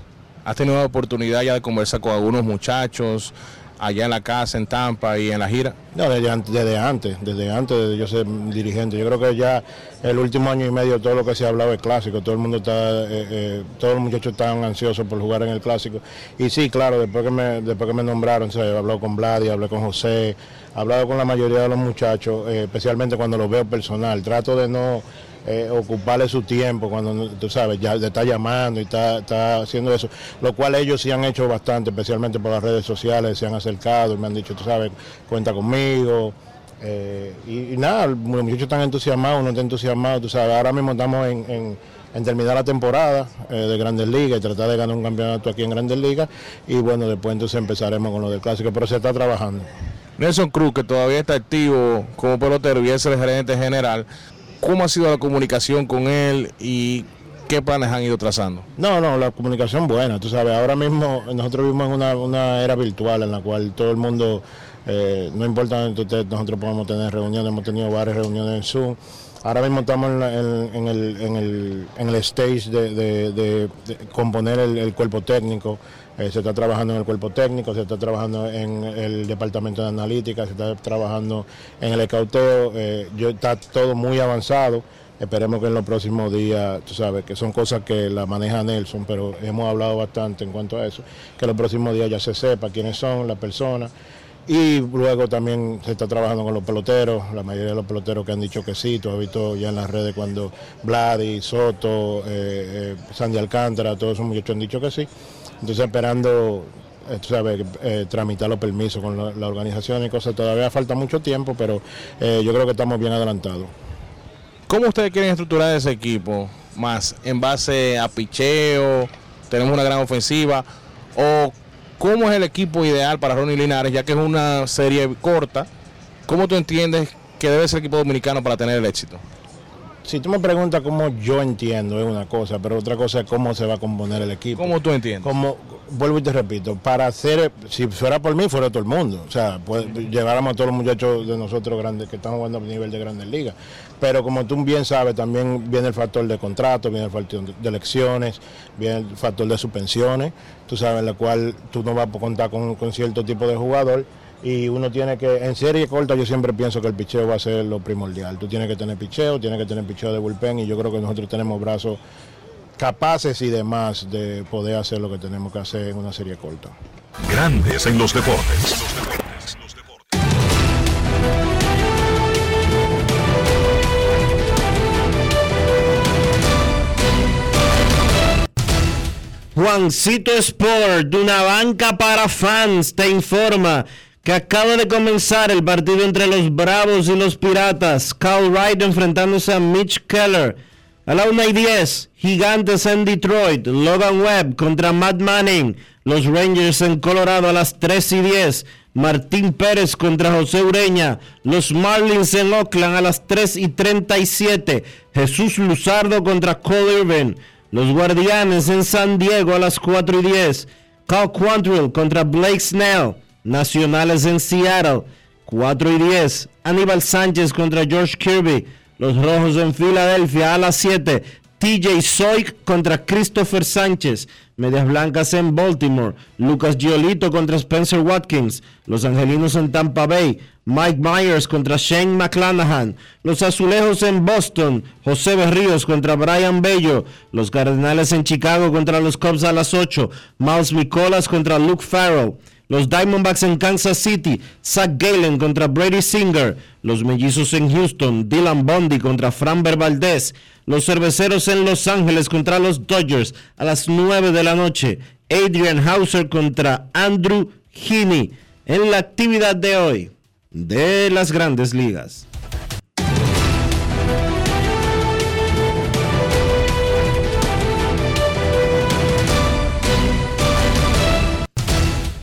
has tenido la oportunidad ya de conversar con algunos muchachos allá en la casa, en Tampa y en la gira. No, desde antes, desde antes, desde antes de yo ser dirigente. Yo creo que ya el último año y medio todo lo que se ha hablado es clásico. Todo el mundo está, eh, eh, todos los muchachos están ansiosos por jugar en el clásico. Y sí, claro, después que me, después que me nombraron, o sea, con Vladi, hablé con José, he hablado con la mayoría de los muchachos, eh, especialmente cuando los veo personal. Trato de no eh, ocuparle su tiempo cuando tú sabes, ya te está llamando y está, está haciendo eso, lo cual ellos sí han hecho bastante, especialmente por las redes sociales, se han acercado y me han dicho, tú sabes, cuenta conmigo. eh, y, nada, los muchachos están entusiasmados, uno está entusiasmado, tú sabes, ahora mismo estamos en, en- en terminar la temporada eh, de Grandes Ligas y tratar de ganar un campeonato aquí en Grandes Ligas y bueno, después entonces empezaremos con lo del clásico, pero se está trabajando. Nelson Cruz, que todavía está activo como pelotero y es el gerente general, ¿cómo ha sido la comunicación con él y qué planes han ido trazando? No, no, la comunicación buena, tú sabes, ahora mismo nosotros vivimos en una, una era virtual en la cual todo el mundo, eh, no importa dónde tú estés, nosotros podemos tener reuniones, hemos tenido varias reuniones en Zoom. Ahora mismo estamos en, la- en- en el, en, el, stage de, de- componer el cuerpo técnico. Eh, se está trabajando en el cuerpo técnico, se está trabajando en el departamento de analítica, se está trabajando en el escauteo. eh, yo, está todo muy avanzado. Esperemos que en los próximos días, tú sabes, que son cosas que la maneja Nelson, pero hemos hablado bastante en cuanto a eso, que los próximos días ya se sepa quiénes son las personas. Y luego también se está trabajando con los peloteros, la mayoría de los peloteros que han dicho que sí, tú has visto ya en las redes cuando Vladi, Soto, eh, eh, Sandy Alcántara, todos esos muchachos han dicho que sí. Entonces esperando, eh, tú sabes, eh, tramitar los permisos con la, la organización y cosas, todavía falta mucho tiempo, pero eh, yo creo que estamos bien adelantados. ¿Cómo ustedes quieren estructurar ese equipo? ¿Más en base a picheo? ¿Tenemos una gran ofensiva? ¿O cómo es el equipo ideal para Ronnie Linares, ya que es una serie corta? ¿Cómo tú entiendes que debe ser el equipo dominicano para tener el éxito? Si tú me preguntas cómo yo entiendo es una cosa, pero otra cosa es cómo se va a componer el equipo. ¿Cómo tú entiendes? Como, vuelvo y te repito, para hacer, si fuera por mí, fuera todo el mundo. O sea, pues, lleváramos a todos los muchachos de nosotros grandes que están jugando a nivel de grandes ligas. Pero como tú bien sabes, también viene el factor de contrato, viene el factor de elecciones, viene el factor de suspensiones, tú sabes, en la cual tú no vas a contar con, con cierto tipo de jugador y uno tiene que, en serie corta yo siempre pienso que el picheo va a ser lo primordial. Tú tienes que tener picheo, tienes que tener picheo de bullpen y yo creo que nosotros tenemos brazos capaces y demás de poder hacer lo que tenemos que hacer en una serie corta. Grandes en los deportes. Juancito Sport, de una banca para fans, te informa que acaba de comenzar el partido entre los Bravos y los Piratas. Carl Wright enfrentándose a Mitch Keller. A la 1 y 10, Gigantes en Detroit. Logan Webb contra Matt Manning. Los Rangers en Colorado a las 3 y 10. Martín Pérez contra José Ureña. Los Marlins en Oakland a las 3 y 37. Jesús Luzardo contra Cole Irvin. Los Guardianes en San Diego a las 4 y 10. Cal Quantrill contra Blake Snell. Nacionales en Seattle, 4 y 10. Aníbal Sánchez contra George Kirby. Los Rojos en Filadelfia a las 7. TJ Soik contra Christopher Sánchez. Medias Blancas en Baltimore. Lucas Giolito contra Spencer Watkins. Los Angelinos en Tampa Bay. Mike Myers contra Shane McClanahan. Los Azulejos en Boston. José Berríos contra Brian Bello. Los Cardenales en Chicago contra los Cubs a las 8. Miles Nicolas contra Luke Farrell. Los Diamondbacks en Kansas City, Zach Galen contra Brady Singer. Los Mellizos en Houston, Dylan Bundy contra Framber Valdez. Los Cerveceros en Los Ángeles contra los Dodgers a las 9 de la noche. Adrian Hauser contra Andrew Heaney. En la actividad de hoy de las grandes ligas.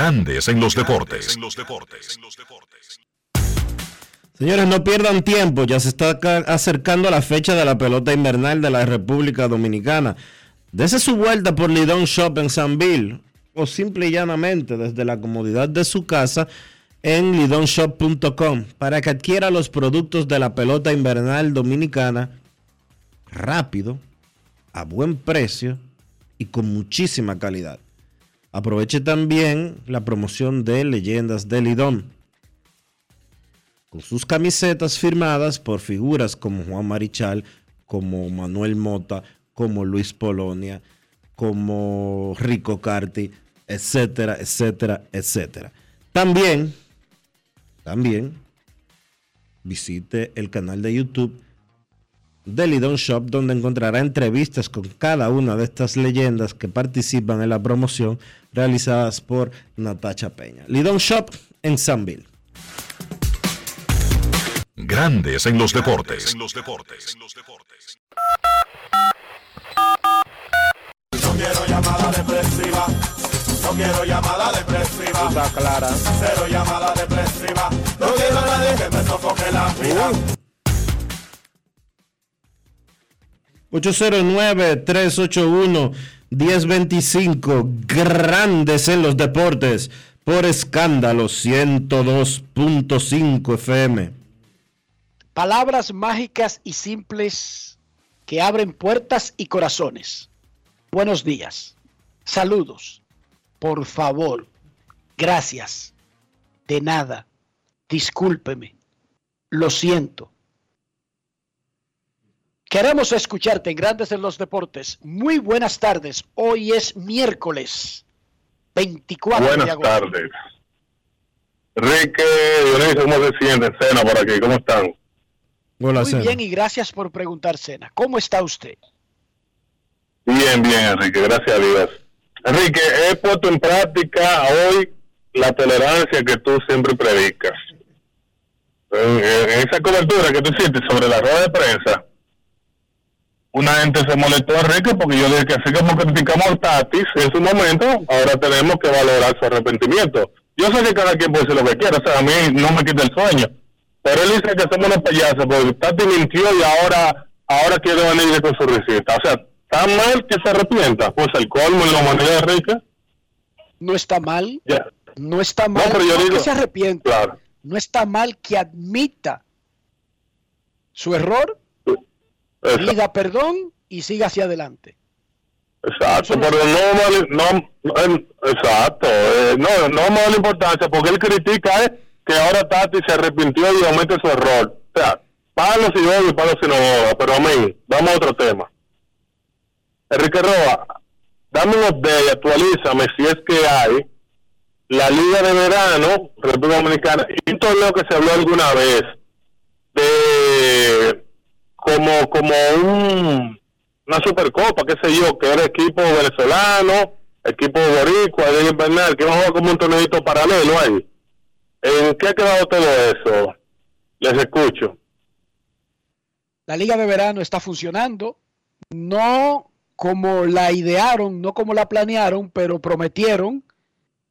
Grandes en los deportes. Señores, no pierdan tiempo, ya se está acercando la fecha de la pelota invernal de la República Dominicana. Dese su vuelta por Lidon Shop en San Bill o simple y llanamente desde la comodidad de su casa en lidonshop.com para que adquiera los productos de la pelota invernal dominicana rápido, a buen precio y con muchísima calidad. Aproveche también la promoción de Leyendas de Lidón. Con sus camisetas firmadas por figuras como Juan Marichal, como Manuel Mota, como Luis Polonia, como Rico Carti, etcétera, etcétera, etcétera. También, también visite el canal de YouTube de Lidon Shop, donde encontrará entrevistas con cada una de estas leyendas que participan en la promoción realizadas por Natacha Peña. Lidon Shop en Sanville. Grandes en los deportes. No quiero llamada depresiva. No quiero llamada depresiva. Está clara. Cero llamada depresiva. No quiero a nadie que me sofoque la vida. 809-381-1025. Grandes en los deportes. Por escándalo 102.5 FM. Palabras mágicas y simples que abren puertas y corazones. Buenos días. Saludos. Por favor. Gracias. De nada. Discúlpeme. Lo siento. Queremos escucharte en Grandes en los Deportes. Muy buenas tardes. Hoy es miércoles 24 de Buenas agosto. tardes. Enrique, Dionisio, ¿cómo se siente? Cena por aquí, ¿cómo están? Hola, Muy bien y gracias por preguntar, Cena. ¿Cómo está usted? Bien, bien, Enrique, gracias a Dios. Enrique, he puesto en práctica hoy la tolerancia que tú siempre predicas. En, en esa cobertura que tú hiciste sobre la rueda de prensa, una gente se molestó, Enrique, porque yo dije que así como criticamos a Tatis en su momento, ahora tenemos que valorar su arrepentimiento. Yo sé que cada quien puede decir lo que quiera, o sea, a mí no me quita el sueño, Pero él dice que somos unos payasos, porque Tati mintió y ahora, ahora quiere venir con su receta. O sea, ¿está mal que se arrepienta? Pues el colmo en la humanidad rica. No está mal, no está mal pero yo no digo- que se arrepiente, Claro. no está mal que admita su error, pida perdón y siga hacia adelante. Exacto, pero no, vale- no, em, exacto, eh, no, no la importancia porque él critica es que ahora Tati se arrepintió y aumente su error. O sea, palos y odio y palos y no pero amén, vamos a otro tema. Enrique Roa, dame un update, actualízame si es que hay la Liga de Verano, República Dominicana, y un torneo que se habló alguna vez de como, como un una supercopa, qué sé yo, que era equipo venezolano, equipo boricua, de invernal, que iba a jugar como un torneito paralelo ahí. ¿En qué ha quedado todo eso? Les escucho. La liga de verano está funcionando, no como la idearon, no como la planearon, pero prometieron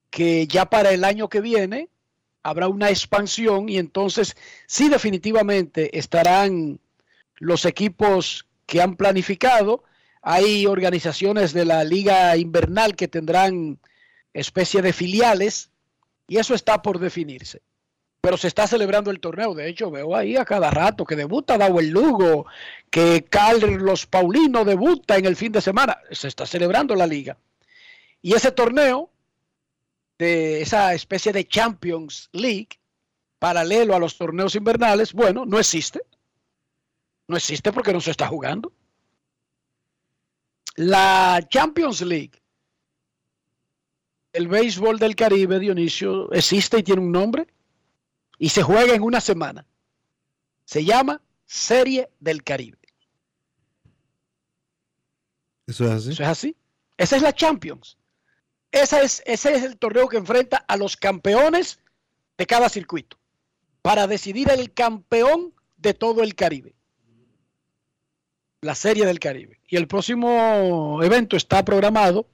que ya para el año que viene habrá una expansión y entonces sí definitivamente estarán los equipos que han planificado. Hay organizaciones de la liga invernal que tendrán especie de filiales y eso está por definirse. Pero se está celebrando el torneo. De hecho, veo ahí a cada rato que debuta Dawel Lugo, que Carlos Paulino debuta en el fin de semana. Se está celebrando la liga. Y ese torneo, de esa especie de Champions League, paralelo a los torneos invernales, bueno, no existe. No existe porque no se está jugando. La Champions League, el béisbol del Caribe, Dionisio, existe y tiene un nombre y se juega en una semana. Se llama Serie del Caribe. Eso es así. Eso es así. Esa es la Champions. Esa es, ese es el torneo que enfrenta a los campeones de cada circuito para decidir el campeón de todo el Caribe. La Serie del Caribe. Y el próximo evento está programado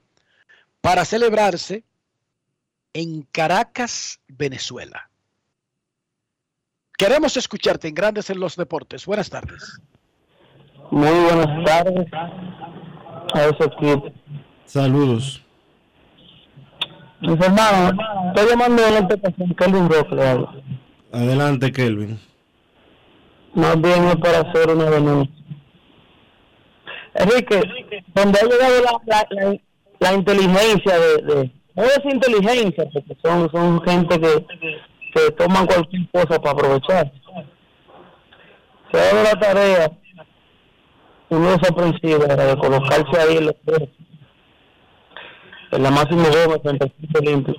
para celebrarse en Caracas, Venezuela. Queremos escucharte en Grandes en los Deportes. Buenas tardes. Muy buenas tardes a ese equipo. Saludos. Mis hermanos, estoy llamando a la interpretación Kelvin hablo. Adelante, Kelvin. Más bien es para hacer una denuncia. Enrique, donde ha llegado la, la, la, la inteligencia de, de- no es inteligencia, porque son, son gente que, que toman cualquier cosa para aprovechar. Se dado la tarea, uno desaprensivo, era de colocarse ahí en los tres, en la máxima en el centro olímpico,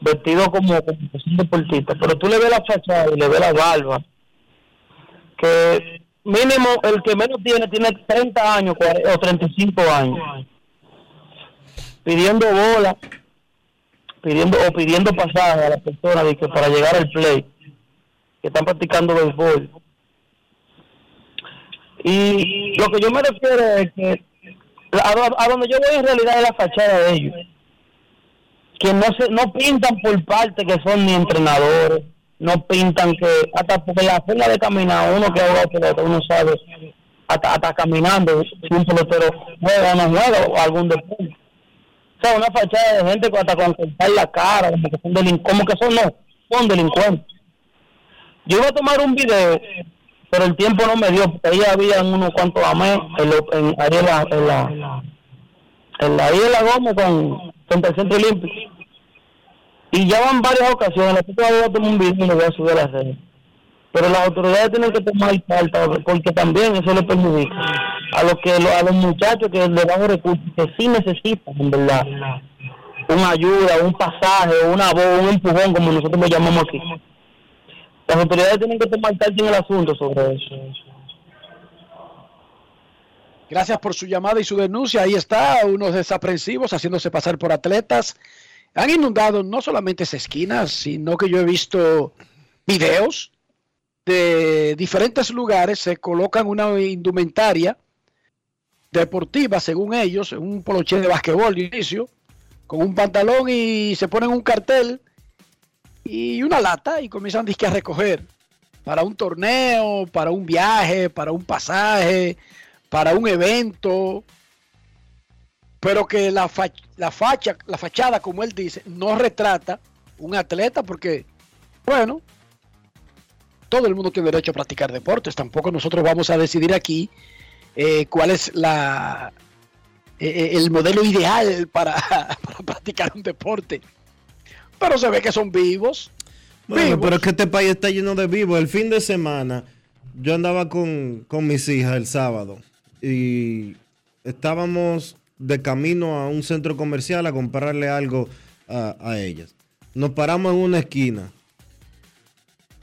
vestido como, como un deportista, pero tú le ves la fachada y le ves la barba, que mínimo el que menos tiene tiene 30 años 40 o 35 años. Pidiendo bola pidiendo o pidiendo pasaje a las personas de que para llegar al play que están practicando béisbol. Y lo que yo me refiero es que a, a donde yo voy en realidad es la fachada de ellos que no se no pintan por parte que son ni entrenadores no pintan que hasta porque la forma de caminar uno que jugado pelota uno sabe hasta, hasta caminando si un pelotero juega o no juega o algún deporte. O sea una fachada de gente con- hasta con cortar la cara como que son delin- como que son no son delincuentes. Yo iba a tomar un video pero el tiempo no me dio porque ahí había unos cuantos amés en, lo- en, la, en la en la ahí en la Gómez con frente al centro olímpico y ya van varias ocasiones gente va a tomar un video y lo voy a subir a las redes pero las autoridades tienen que tomar carta porque también eso le perjudica a los que a los muchachos que de bajos recursos que sí necesitan en verdad una ayuda un pasaje una voz un empujón como nosotros lo llamamos aquí las autoridades tienen que tomar carta en el asunto sobre eso Gracias por su llamada y su denuncia. Ahí está, unos desaprensivos haciéndose pasar por atletas. Han inundado no solamente esa esquina, sino que yo he visto videos de diferentes lugares. Se colocan una indumentaria deportiva, según ellos, un poloché de basquetbol de inicio, con un pantalón y se ponen un cartel y una lata y comienzan disque a recoger para un torneo, para un viaje, para un pasaje, para un evento, pero que la, fa- la facha, la fachada, como él dice, no retrata un atleta porque, bueno, todo el mundo tiene derecho a practicar deportes. Tampoco nosotros vamos a decidir aquí eh, cuál es la eh, el modelo ideal para, para practicar un deporte. Pero se ve que son vivos. Bueno, vivos. pero es que este país está lleno de vivos. El fin de semana yo andaba con, con mis hijas el sábado y estábamos de camino a un centro comercial a comprarle algo a, a ellas. Nos paramos en una esquina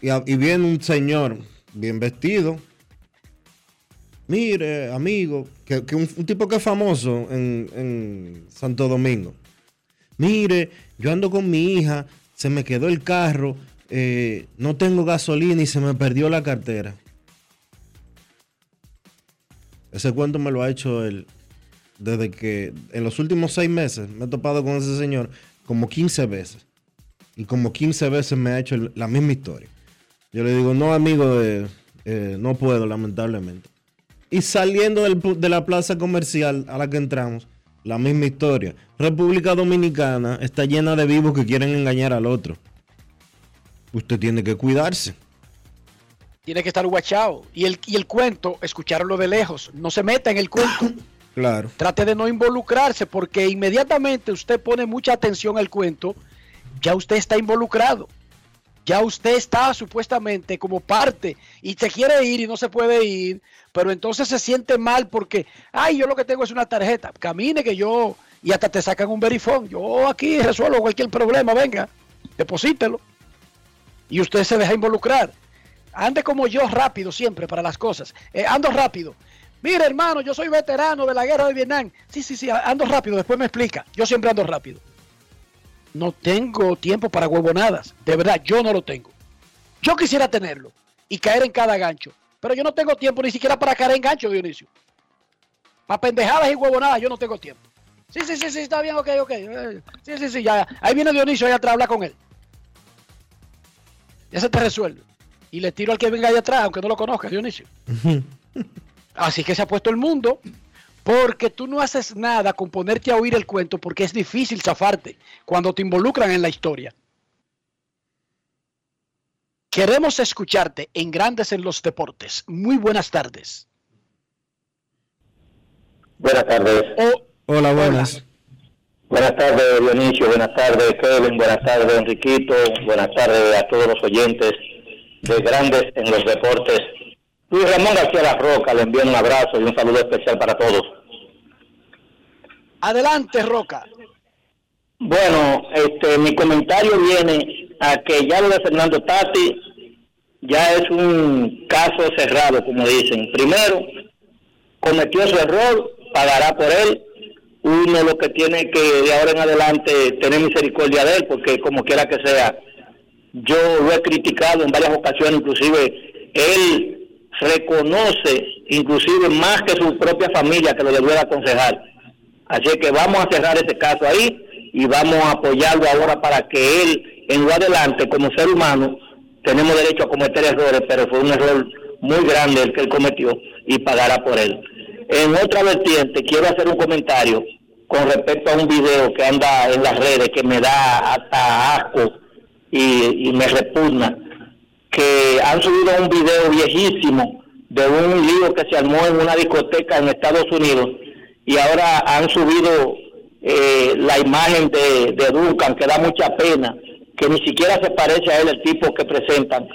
y, y viene un señor bien vestido. Mire, amigo, que, que un, tipo que es famoso en, en Santo Domingo. Mire, yo ando con mi hija, se me quedó el carro, eh, no tengo gasolina y se me perdió la cartera. Ese cuento me lo ha hecho él desde que en los últimos seis meses me he topado con ese señor como 15 veces. Y como 15 veces me ha hecho la misma historia. Yo le digo, no, amigo, eh, eh, no puedo, lamentablemente. Y saliendo del de la plaza comercial a la que entramos, la misma historia. República Dominicana está llena de vivos que quieren engañar al otro. Usted tiene que cuidarse. Tiene que estar guachado. Y el, y el cuento, escucharlo de lejos. No se meta en el cuento. Claro. Trate de no involucrarse porque inmediatamente usted pone mucha atención al cuento, ya usted está involucrado. Ya usted está supuestamente como parte y se quiere ir y no se puede ir, pero entonces se siente mal porque, ay, yo lo que tengo es una tarjeta. Camine que yo, y hasta te sacan un verifón. Yo aquí resuelvo cualquier problema, venga, deposítelo. Y usted se deja involucrar. Ande como yo rápido siempre para las cosas. Eh, ando rápido. Mira, hermano, yo soy veterano de la guerra de Vietnam. Sí, sí, sí, ando rápido, después me explica. Yo siempre ando rápido. No tengo tiempo para huevonadas. De verdad, yo no lo tengo. Yo quisiera tenerlo y caer en cada gancho. Pero yo no tengo tiempo ni siquiera para caer en gancho, Dionisio. Para pendejadas y huevonadas, yo no tengo tiempo. Sí, sí, sí, sí, está bien, ok, ok. Sí, sí, sí, ya. Ahí viene Dionisio allá atrás a hablar con él. Ya se te resuelve. Y le tiro al que venga allá atrás, aunque no lo conozcas, Dionisio. Así que se ha puesto el mundo. Porque tú no haces nada con ponerte a oír el cuento porque es difícil zafarte cuando te involucran en la historia. Queremos escucharte en Grandes en los Deportes. Muy buenas tardes. Buenas tardes. Hola, buenas. Buenas tardes, Dionisio. Buenas tardes, Kevin. Buenas tardes, Enriquito. Buenas tardes a todos los oyentes de Grandes en los Deportes. Luis Ramón García La Roca, le envío un abrazo y un saludo especial para todos. Adelante, Roca. Bueno, este, mi comentario viene a que ya lo de Fernando Tati ya es un caso cerrado, como dicen. Primero, cometió su error, pagará por él. Uno lo que tiene que de ahora en adelante tener misericordia de él, porque como quiera que sea, yo lo he criticado en varias ocasiones, inclusive él reconoce, inclusive más que su propia familia, que lo debió de aconsejar. Así que vamos a cerrar ese caso ahí y vamos a apoyarlo ahora para que él, en lo adelante, como ser humano, tenemos derecho a cometer errores, pero fue un error muy grande el que él cometió y pagará por él. En otra vertiente, quiero hacer un comentario con respecto a un video que anda en las redes que me da hasta asco y, y me repugna, que han subido un video viejísimo de un lío que se armó en una discoteca en Estados Unidos y ahora han subido eh, la imagen de, de Duncan, que da mucha pena, que ni siquiera se parece a él el tipo que presentan.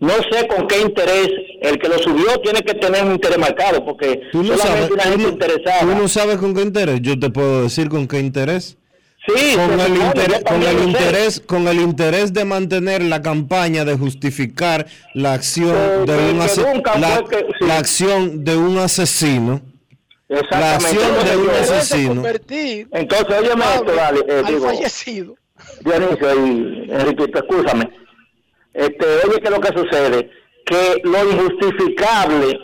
No sé con qué interés, el que lo subió tiene que tener un interés marcado, porque ¿Tú no, sabes, solamente una gente interesada. tú no sabes con qué interés? Yo te puedo decir con qué interés. Sí, con el, supone, interés, con, el interés, con el interés de mantener la campaña de justificar la acción Que- de que- un que la, que- sí. la acción de un asesino. La Exactamente. acción de un Entonces, asesino. Entonces, óyeme esto, dale, eh, al digo, fallecido. Dionisio y Enriquito, escúchame. Este, oye, ¿qué es lo que sucede? Que lo injustificable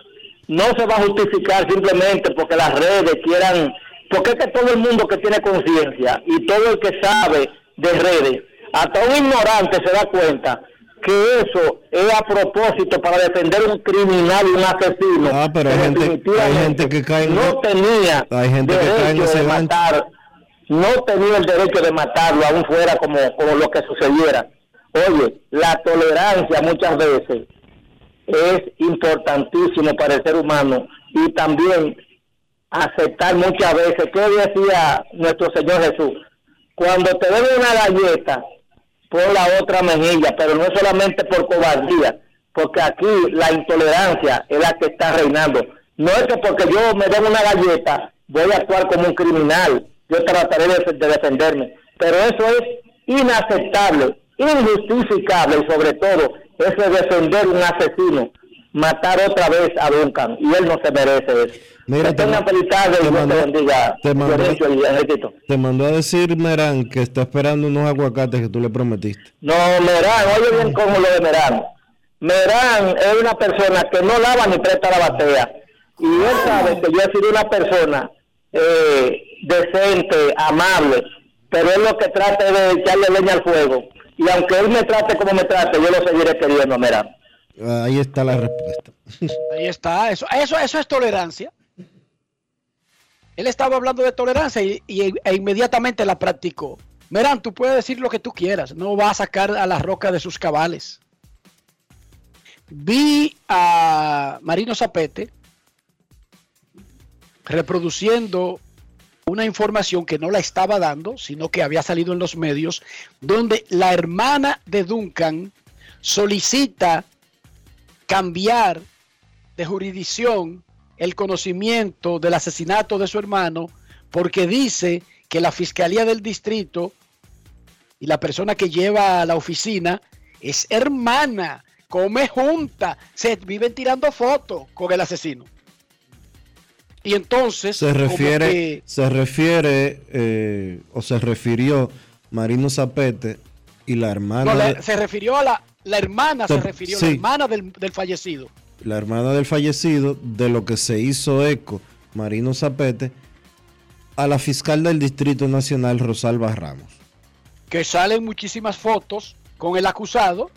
no se va a justificar simplemente porque las redes quieran, porque es que todo el mundo que tiene conciencia y todo el que sabe de redes hasta un ignorante se da cuenta que eso es a propósito para defender un criminal y un asesino. Ah, pero hay gente, hay definitivamente gente que cae en no tenía hay gente que cae en derecho ese de gancho. matar, no tenía el derecho de matarlo, aún fuera como, como lo que sucediera. Oye, la tolerancia muchas veces es importantísimo para el ser humano y también aceptar muchas veces, ¿qué decía nuestro Señor Jesús? Cuando te den una galleta, pon la otra mejilla, pero no solamente por cobardía, porque aquí la intolerancia es la que está reinando. No es que porque yo me den una galleta, voy a actuar como un criminal, yo trataré de, de defenderme, pero eso es inaceptable, injustificable y sobre todo eso es defender un asesino, matar otra vez a Duncan y él no se merece eso. Mira, te mandó- te. Te a decir Merán que está esperando unos aguacates que tú le prometiste. No, Merán, oye bien cómo lo de Merán. Merán es una persona que no lava ni presta la batea. Y él sabe que yo he sido una persona eh, decente, amable, pero él lo que trata es de echarle leña al fuego. Y aunque él me trate como me trate, yo lo seguiré queriendo, Merán. Ahí está la respuesta. Ahí está, eso, eso, eso es tolerancia. Él estaba hablando de tolerancia y, e inmediatamente la practicó. Merán, tú puedes decir lo que tú quieras, no va a sacar a la roca de sus cabales. Vi a Marino Zapete reproduciendo una información que no la estaba dando, sino que había salido en los medios, donde la hermana de Duncan solicita cambiar de jurisdicción el conocimiento del asesinato de su hermano porque dice que la Fiscalía del Distrito y la persona que lleva a la oficina es hermana, come junta, se viven tirando fotos con el asesino. Y entonces Se refiere, que- se refiere eh, o se refirió Marino Zapete y la hermana, no, la- se refirió a la, la hermana, se refirió, sí. la hermana del, del fallecido. La hermana del fallecido de lo que se hizo eco Marino Zapete a la fiscal del Distrito Nacional Rosalba Ramos. que salen muchísimas fotos con el acusado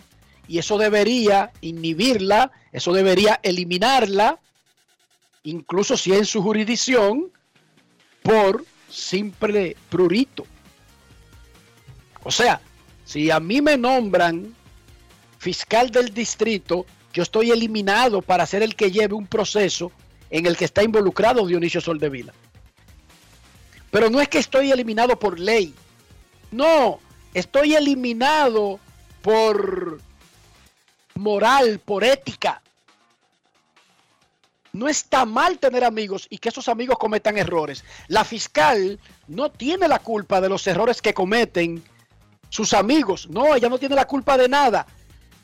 y eso debería inhibirla, eso debería eliminarla, incluso si en su jurisdicción, por simple prurito. O sea, si a mí me nombran fiscal del distrito, yo estoy eliminado para ser el que lleve un proceso en el que está involucrado Dionisio Soldevila. Pero no es que estoy eliminado por ley. No, estoy eliminado por moral, por ética. No está mal tener amigos y que esos amigos cometan errores. La fiscal no tiene la culpa de los errores que cometen sus amigos. No, ella no tiene la culpa de nada.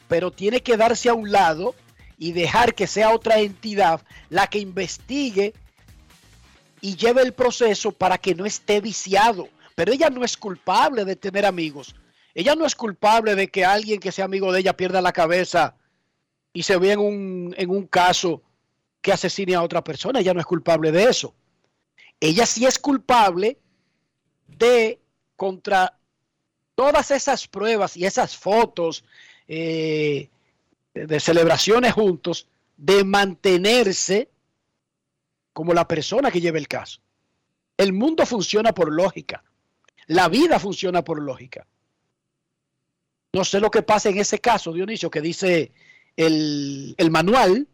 Pero tiene que darse a un lado y dejar que sea otra entidad la que investigue y lleve el proceso para que no esté viciado. Pero ella no es culpable de tener amigos. Ella no es culpable de que alguien que sea amigo de ella pierda la cabeza y se vea en un, en un caso que asesine a otra persona. Ella no es culpable de eso. Ella sí es culpable de contra todas esas pruebas y esas fotos eh, de celebraciones juntos, de mantenerse como la persona que lleva el caso. El mundo funciona por lógica. La vida funciona por lógica. No sé lo que pasa en ese caso, Dionisio, que dice el, el manual,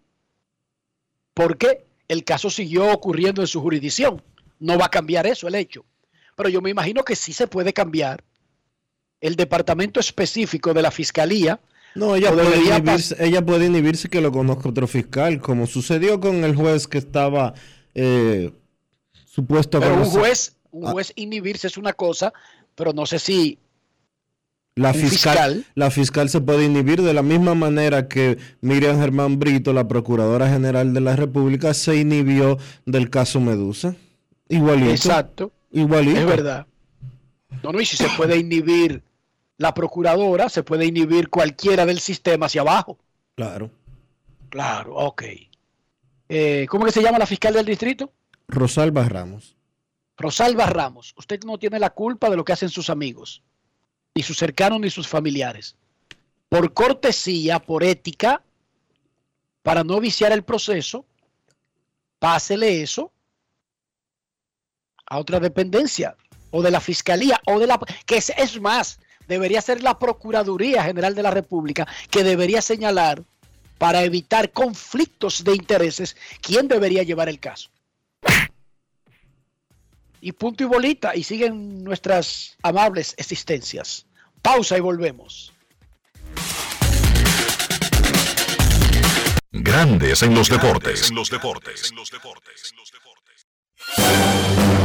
porque el caso siguió ocurriendo en su jurisdicción. No va a cambiar eso, el hecho. Pero yo me imagino que sí se puede cambiar. El departamento específico de la fiscalía. No, ella puede, inhibirse, ella puede inhibirse que lo conozca otro fiscal, como sucedió con el juez que estaba eh, supuesto a Pero un juez, un Ah. juez inhibirse es una cosa, pero no sé si La fiscal. la fiscal se puede inhibir de la misma manera que Miriam Germán Brito, la Procuradora General de la República, se inhibió del caso Medusa. Igualito. Exacto. Igualito. Es verdad. No, no, y si se puede inhibir la procuradora, se puede inhibir cualquiera del sistema hacia abajo. Claro. Claro, ok. Eh, ¿Cómo que se llama la fiscal del distrito? Rosalba Ramos. Rosalba Ramos. Usted no tiene la culpa de lo que hacen sus amigos. ni sus cercanos ni sus familiares. Por cortesía, por ética, para no viciar el proceso, pásele eso a otra dependencia o de la fiscalía o de la que es, es más debería ser la procuraduría general de la república que debería señalar para evitar conflictos de intereses quién debería llevar el caso y punto y bolita y siguen nuestras amables existencias pausa y volvemos Grandes en los deportes. En los deportes. Y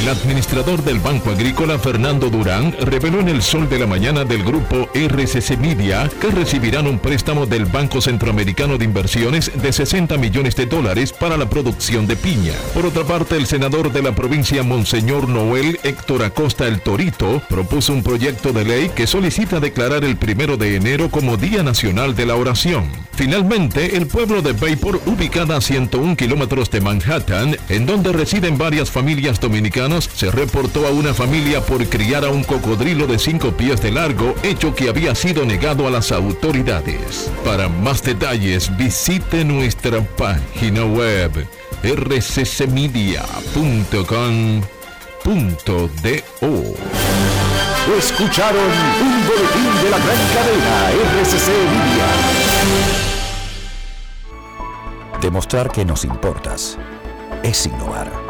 El administrador del Banco Agrícola, Fernando Durán, reveló en el sol de la mañana del grupo RCC Media que recibirán un préstamo del Banco Centroamericano de Inversiones de 60 millones de dólares para la producción de piña. Por otra parte, el senador de la provincia Monseñor Noel Héctor Acosta El Torito propuso un proyecto de ley que solicita declarar el primero de enero como Día Nacional de la Oración. Finalmente, el pueblo de Bayport, ubicada a 101 kilómetros de Manhattan, en donde residen varias familias dominicanas, se reportó a una familia por criar a un cocodrilo de 5 pies de largo, hecho que había sido negado a las autoridades. Para más detalles, visite nuestra página web rccmedia.com.do. Escucharon un boletín de la gran cadena RCC Libia. Demostrar que nos importas es innovar.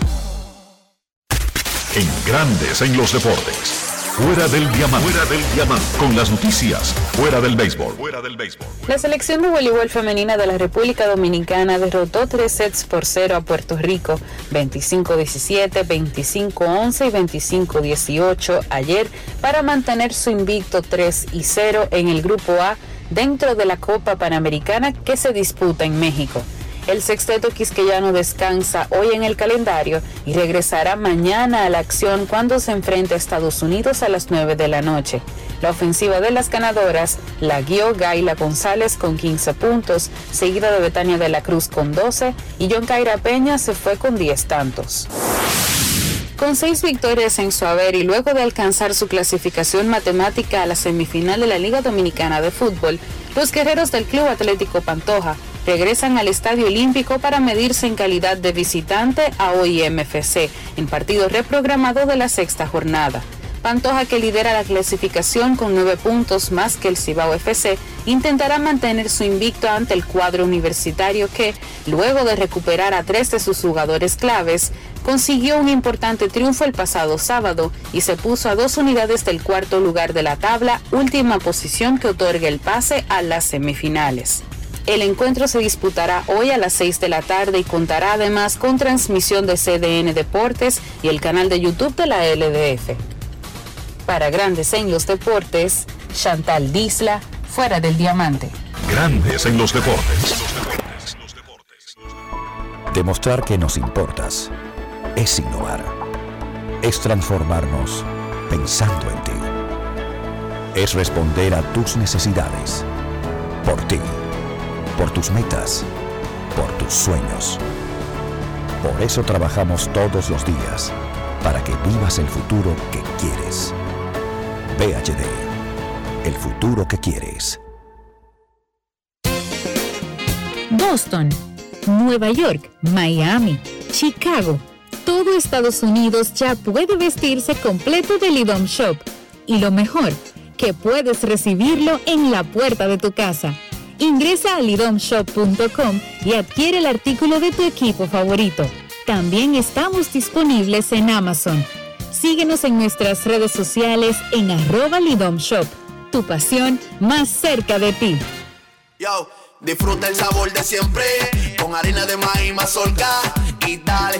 En Grandes en los deportes. Fuera del diamante. Fuera del diamante. Con las noticias. Fuera del béisbol. Fuera del béisbol. La selección de voleibol femenina de la República Dominicana derrotó tres sets por cero a Puerto Rico, 25-17, 25-11 y 25-18 ayer para mantener su invicto 3 y 0 en el Grupo A dentro de la Copa Panamericana que se disputa en México. El sexteto quisqueyano descansa hoy en el calendario y regresará mañana a la acción cuando se enfrente a Estados Unidos a las 9 de la noche. La ofensiva de las ganadoras la guió Gaila González con 15 puntos, seguida de Betania de la Cruz con 12 y John Caira Peña se fue con 10 tantos. Con seis victorias en su haber y luego de alcanzar su clasificación matemática a la semifinal de la Liga Dominicana de Fútbol, los guerreros del Club Atlético Pantoja regresan al Estadio Olímpico para medirse en calidad de visitante a OIMFC en partido reprogramado de la sexta jornada. Pantoja, que lidera la clasificación con nueve puntos más que el Cibao FC, intentará mantener su invicto ante el cuadro universitario que, luego de recuperar a tres de sus jugadores claves, consiguió un importante triunfo el pasado sábado y se puso a dos unidades del cuarto lugar de la tabla, última posición que otorga el pase a las semifinales. El encuentro se disputará hoy a las 6 de la tarde y contará además con transmisión de CDN Deportes y el canal de YouTube de la LDF. Para Grandes en los Deportes, Chantal Disla, fuera del diamante. Grandes en los deportes. Demostrar que nos importas es innovar. Es transformarnos pensando en ti. Es responder a tus necesidades. Por ti. Por tus metas. Por tus sueños. Por eso trabajamos todos los días. Para que vivas el futuro que quieres. VHD. El futuro que quieres. Boston, Nueva York, Miami, Chicago. Todo Estados Unidos ya puede vestirse completo del IDOM Shop. Y lo mejor, que puedes recibirlo en la puerta de tu casa. Ingresa a lidomshop.com y adquiere el artículo de tu equipo favorito. También estamos disponibles en Amazon. Síguenos en nuestras redes sociales en arroba lidomshop. Tu pasión más cerca de ti. Yo, disfruta el sabor de siempre con harina de maíz mazorca y dale,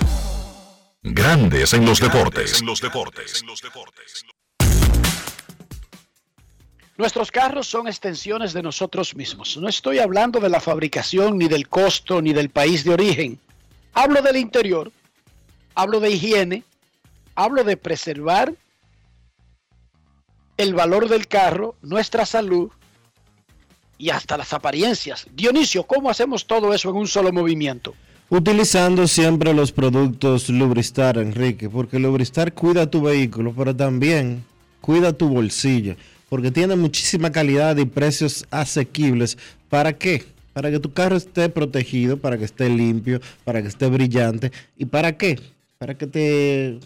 Grandes en los deportes. Nuestros carros son extensiones de nosotros mismos. No estoy hablando de la fabricación, ni del costo, ni del país de origen. Hablo del interior, hablo de higiene, hablo de preservar el valor del carro, nuestra salud y hasta las apariencias. Dionisio, ¿cómo hacemos todo eso en un solo movimiento? Utilizando siempre los productos Lubristar, Enrique, porque Lubristar cuida tu vehículo, pero también cuida tu bolsillo, porque tiene muchísima calidad y precios asequibles. ¿Para qué? Para que tu carro esté protegido, para que esté limpio, para que esté brillante. ¿Y para qué? Para que te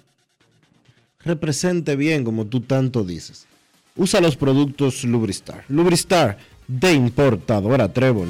represente bien, como tú tanto dices. Usa los productos Lubristar. Lubristar de importadora Trébol.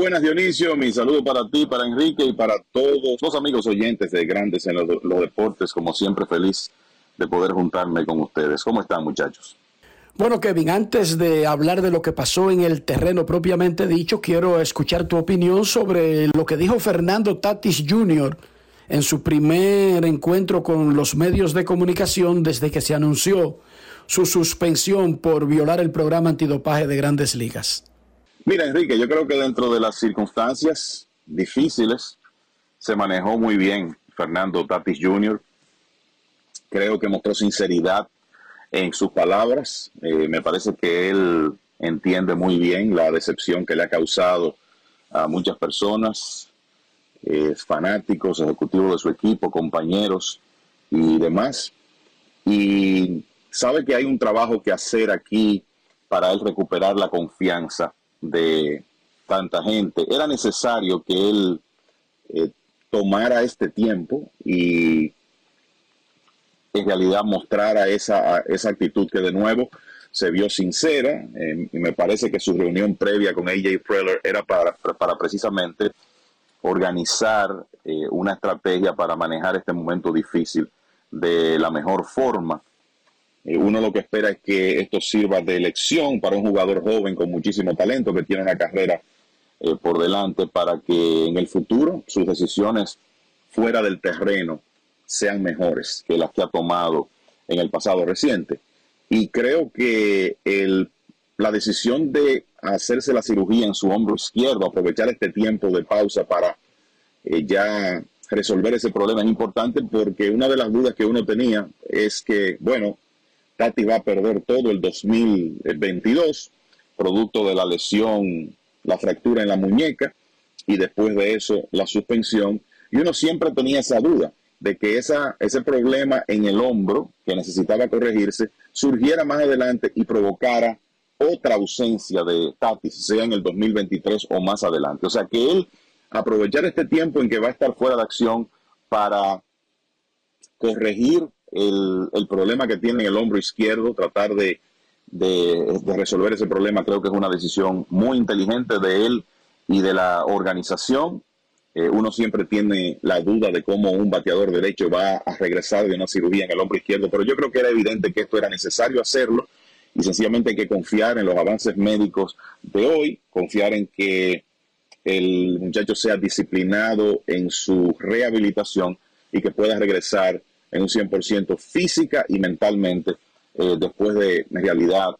Buenas Dionisio, mi saludo para ti, para Enrique y para todos los amigos oyentes de Grandes en los, los Deportes, como siempre feliz de poder juntarme con ustedes. ¿Cómo están muchachos? Bueno, Kevin, antes de hablar de lo que pasó en el terreno propiamente dicho, quiero escuchar tu opinión sobre lo que dijo Fernando Tatis Jr. en su primer encuentro con los medios de comunicación desde que se anunció su suspensión por violar el programa antidopaje de grandes ligas. Mira, Enrique, yo creo que dentro de las circunstancias difíciles se manejó muy bien Fernando Tatis Jr. Creo que mostró sinceridad en sus palabras. Eh, me parece que él entiende muy bien la decepción que le ha causado a muchas personas, eh, fanáticos, ejecutivos de su equipo, compañeros y demás. Y sabe que hay un trabajo que hacer aquí para él recuperar la confianza de tanta gente. Era necesario que él eh, tomara este tiempo y en realidad mostrara esa, esa actitud que de nuevo se vio sincera eh, y me parece que su reunión previa con AJ Preller era para, para precisamente organizar eh, una estrategia para manejar este momento difícil de la mejor forma. Eh, uno lo que espera es que esto sirva de elección para un jugador joven con muchísimo talento que tiene una carrera eh, por delante para que en el futuro sus decisiones fuera del terreno sean mejores que las que ha tomado en el pasado reciente. Y creo que el, la decisión de hacerse la cirugía en su hombro izquierdo, aprovechar este tiempo de pausa para eh, ya resolver ese problema es importante porque una de las dudas que uno tenía es que, bueno, Tati va a perder todo el 2022, producto de la lesión, la fractura en la muñeca y después de eso la suspensión. Y uno siempre tenía esa duda de que ese problema en el hombro que necesitaba corregirse surgiera más adelante y provocara otra ausencia de Tati, sea en el 2023 o más adelante. O sea que él aprovechar este tiempo en que va a estar fuera de acción para corregir el, problema que tiene en el hombro izquierdo, tratar de resolver ese problema, creo que es una decisión muy inteligente de él y de la organización. Eh, uno siempre tiene la duda de cómo un bateador derecho va a regresar de una cirugía en el hombro izquierdo, pero yo creo que era evidente que esto era necesario hacerlo y sencillamente hay que confiar en los avances médicos de hoy, confiar en que el muchacho sea disciplinado en su rehabilitación y que pueda regresar en un 100% física y mentalmente eh, después de, en realidad,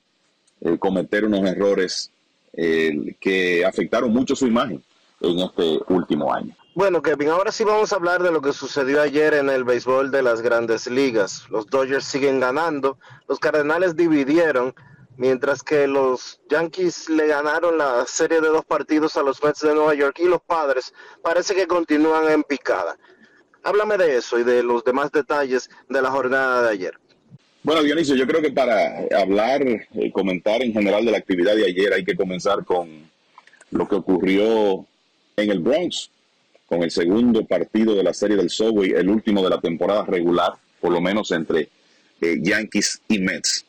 eh, cometer unos errores eh, que afectaron mucho su imagen en este último año. Bueno, Kevin, ahora sí vamos a hablar de lo que sucedió ayer en el béisbol de las grandes ligas. Los Dodgers siguen ganando, los Cardenales dividieron, mientras que los Yankees le ganaron la serie de dos partidos a los Mets de Nueva York y los Padres parece que continúan en picada. Háblame de eso y de los demás detalles de la jornada de ayer. Bueno, Dionisio, yo creo que para hablar y comentar en general de la actividad de ayer hay que comenzar con lo que ocurrió en el Bronx, con el segundo partido de la serie del Subway, el último de la temporada regular, por lo menos entre eh, Yankees y Mets.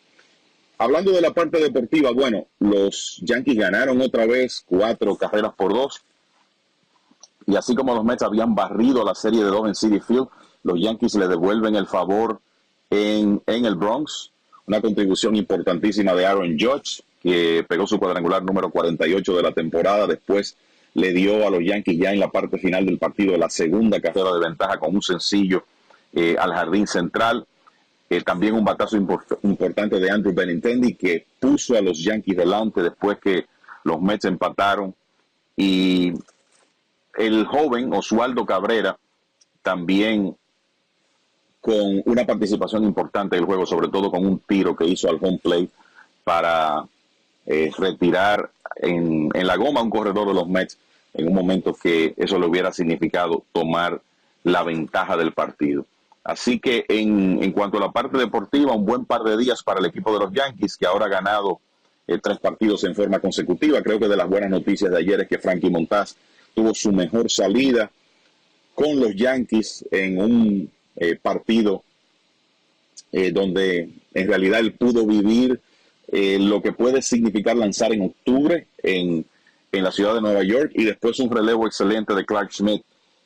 Hablando de la parte deportiva, bueno, los Yankees ganaron otra vez cuatro carreras por dos. Y así como los Mets habían barrido la serie de dos en City Field, los Yankees le devuelven el favor en, en el Bronx. Una contribución importantísima de Aaron Judge, que pegó su cuadrangular número 48 de la temporada. Después le dio a los Yankees ya en la parte final del partido la segunda carrera de ventaja con un sencillo eh, al jardín central. Eh, también un batazo import importante de Andrew Benintendi que puso a los Yankees delante después que los Mets empataron. Y el joven Oswaldo Cabrera también con una participación importante del juego, sobre todo con un tiro que hizo al home plate para eh, retirar en, en, la goma un corredor de los Mets en un momento que eso le hubiera significado tomar la ventaja del partido. Así que en, en cuanto a la parte deportiva, un buen par de días para el equipo de los Yankees, que ahora ha ganado eh, tres partidos en forma consecutiva. Creo que de las buenas noticias de ayer es que Frankie Montaz tuvo su mejor salida con los Yankees en un eh, partido eh, donde en realidad él pudo vivir eh, lo que puede significar lanzar en octubre en, en, la ciudad de Nueva York y después un relevo excelente de Clark Schmidt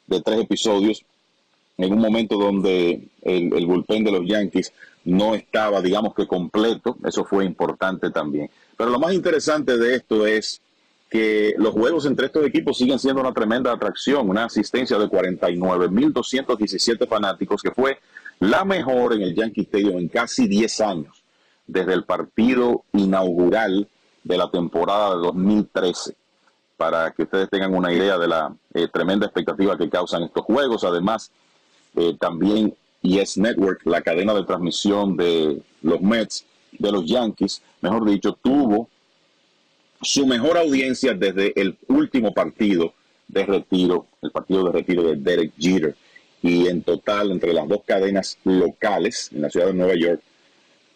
de tres episodios en un momento donde el, el bullpen de los Yankees no estaba, digamos que completo, eso fue importante también. Pero lo más interesante de esto es que los juegos entre estos equipos siguen siendo una tremenda atracción, una asistencia de 49.217 fanáticos, que fue la mejor en el Yankee Stadium en casi 10 años, desde el partido inaugural de la temporada de 2013, para que ustedes tengan una idea de la eh, tremenda expectativa que causan estos juegos. Además, eh, también Yes Network, la cadena de transmisión de los Mets, de los Yankees, mejor dicho, tuvo su mejor audiencia desde el último partido de retiro, el partido de retiro de Derek Jeter. Y en total, entre las dos cadenas locales en la ciudad de Nueva York,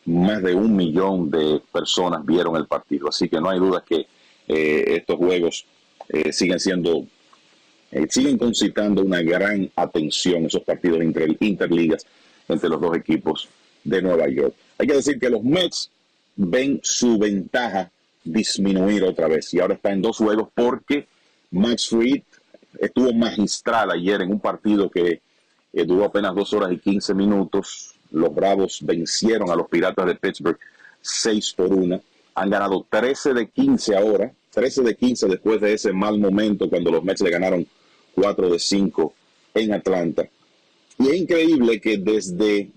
más de un millón de personas vieron el partido. Así que no hay duda que eh, estos juegos eh, siguen siendo, eh, siguen concitando una gran atención, esos partidos entre interligas entre los dos equipos de Nueva York. Hay que decir que los Mets ven su ventaja disminuir otra vez. Y ahora está en dos juegos porque Max Fried estuvo magistral ayer en un partido que eh, duró apenas dos horas y 15 minutos. Los Bravos vencieron a los Piratas de Pittsburgh 6 por 1. Han ganado 13 de 15 ahora, 13 de 15 después de ese mal momento cuando los Mets le ganaron 4 de 5 en Atlanta. Y es increíble que desde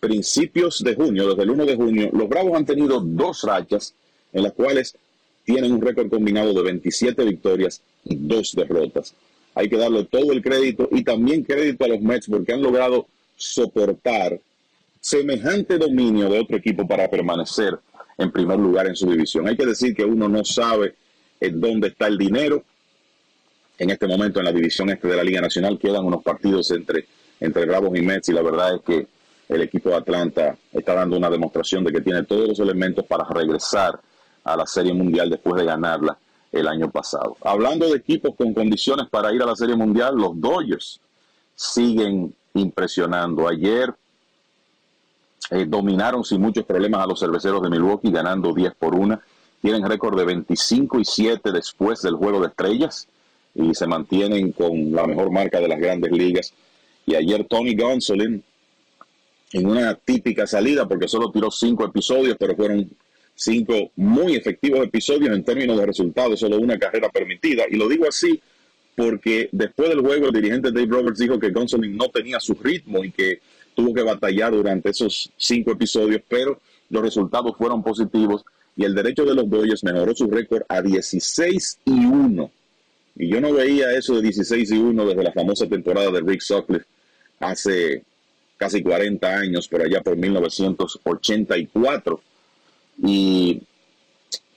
principios de junio, desde el 1 de junio, los Bravos han tenido dos rachas en las cuales tienen un récord combinado de 27 victorias y dos derrotas. Hay que darle todo el crédito y también crédito a los Mets porque han logrado soportar semejante dominio de otro equipo para permanecer en primer lugar en su división. Hay que decir que uno no sabe en dónde está el dinero. En este momento en la división este de la Liga Nacional quedan unos partidos entre, entre Bravos y Mets y la verdad es que el equipo de Atlanta está dando una demostración de que tiene todos los elementos para regresar a la Serie Mundial después de ganarla el año pasado. Hablando de equipos con condiciones para ir a la Serie Mundial, los Dodgers siguen impresionando. Ayer eh, dominaron sin muchos problemas a los cerveceros de Milwaukee, ganando 10 por 1. Tienen récord de 25 y 7 después del juego de estrellas y se mantienen con la mejor marca de las grandes ligas. Y ayer Tony Gonsolin, en una típica salida, porque solo tiró cinco episodios, pero fueron cinco muy efectivos episodios en términos de resultados, solo una carrera permitida. Y lo digo así porque después del juego el dirigente Dave Roberts dijo que Gonsolin no tenía su ritmo y que tuvo que batallar durante esos cinco episodios, pero los resultados fueron positivos y el derecho de los Dodgers mejoró su récord a 16 y 1. Y yo no veía eso de 16 y 1 desde la famosa temporada de Rick Sutcliffe hace casi 40 años, por allá por 1984. Y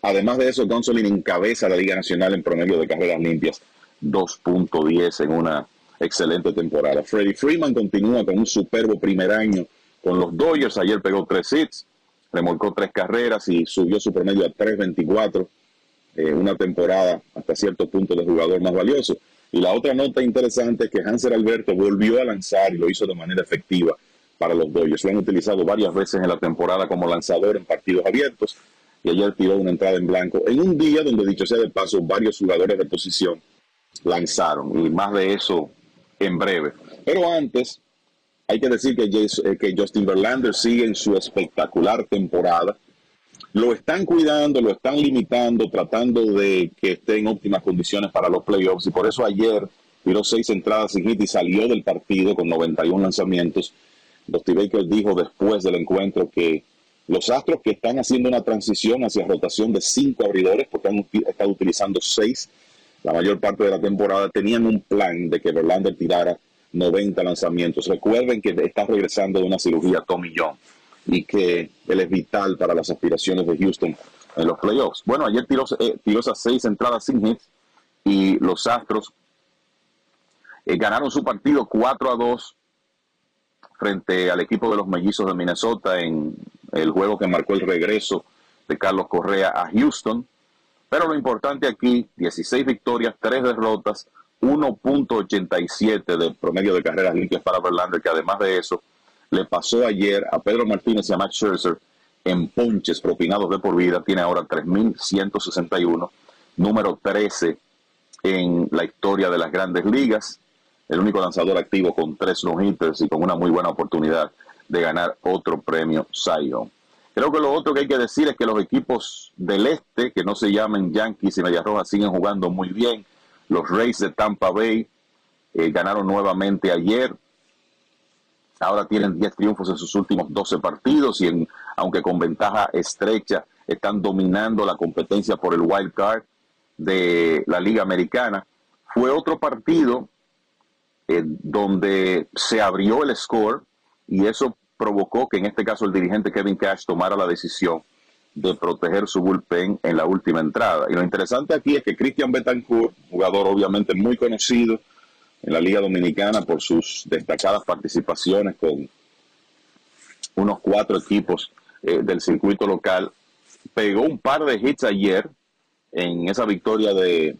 además de eso, Gonsolin encabeza la Liga Nacional en promedio de carreras limpias, 2.10 en una excelente temporada. Freddie Freeman continúa con un superbo primer año con los Dodgers. Ayer pegó tres hits, remolcó tres carreras y subió su promedio a 3.24. Eh, una temporada hasta cierto punto de jugador más valioso. Y la otra nota interesante es que Hanser Alberto volvió a lanzar y lo hizo de manera efectiva para los Dodgers. Lo han utilizado varias veces en la temporada como lanzador en partidos abiertos y ayer tiró una entrada en blanco en un día donde, dicho sea de paso, varios jugadores de posición lanzaron y más de eso en breve. Pero antes, hay que decir que, eh, que Justin Verlander sigue en su espectacular temporada. Lo están cuidando, lo están limitando, tratando de que esté en óptimas condiciones para los playoffs y por eso ayer tiró seis entradas sin hit y salió del partido con 91 lanzamientos. Dusty Baker dijo después del encuentro que los Astros que están haciendo una transición hacia rotación de cinco abridores, porque han estado utilizando seis la mayor parte de la temporada, tenían un plan de que Verlander tirara 90 lanzamientos. Recuerden que está regresando de una cirugía Tommy John y que él es vital para las aspiraciones de Houston en los playoffs. Bueno, ayer tiró, eh, tiró esas seis entradas sin hits y los Astros eh, ganaron su partido 4 a 2 frente al equipo de los mellizos de Minnesota en el juego que marcó el regreso de Carlos Correa a Houston. Pero lo importante aquí, 16 victorias, 3 derrotas, 1.87 de promedio de carreras limpias para Verlander, que además de eso le pasó ayer a Pedro Martínez y a Max Scherzer en ponches propinados de por vida. Tiene ahora 3.161, número 13 en la historia de las grandes ligas el único lanzador activo con tres no-hitters y con una muy buena oportunidad de ganar otro premio Cy Creo que lo otro que hay que decir es que los equipos del este, que no se llamen Yankees y Medias Rojas, siguen jugando muy bien. Los Rays de Tampa Bay eh, ganaron nuevamente ayer. Ahora tienen 10 triunfos en sus últimos 12 partidos y en, aunque con ventaja estrecha están dominando la competencia por el wild card de la Liga Americana. Fue otro partido eh, donde se abrió el score y eso provocó que en este caso el dirigente Kevin Cash tomara la decisión de proteger su bullpen en la última entrada. Y lo interesante aquí es que Christian Betancourt, jugador obviamente muy conocido en la Liga Dominicana por sus destacadas participaciones con unos cuatro equipos eh, del circuito local, pegó un par de hits ayer en esa victoria de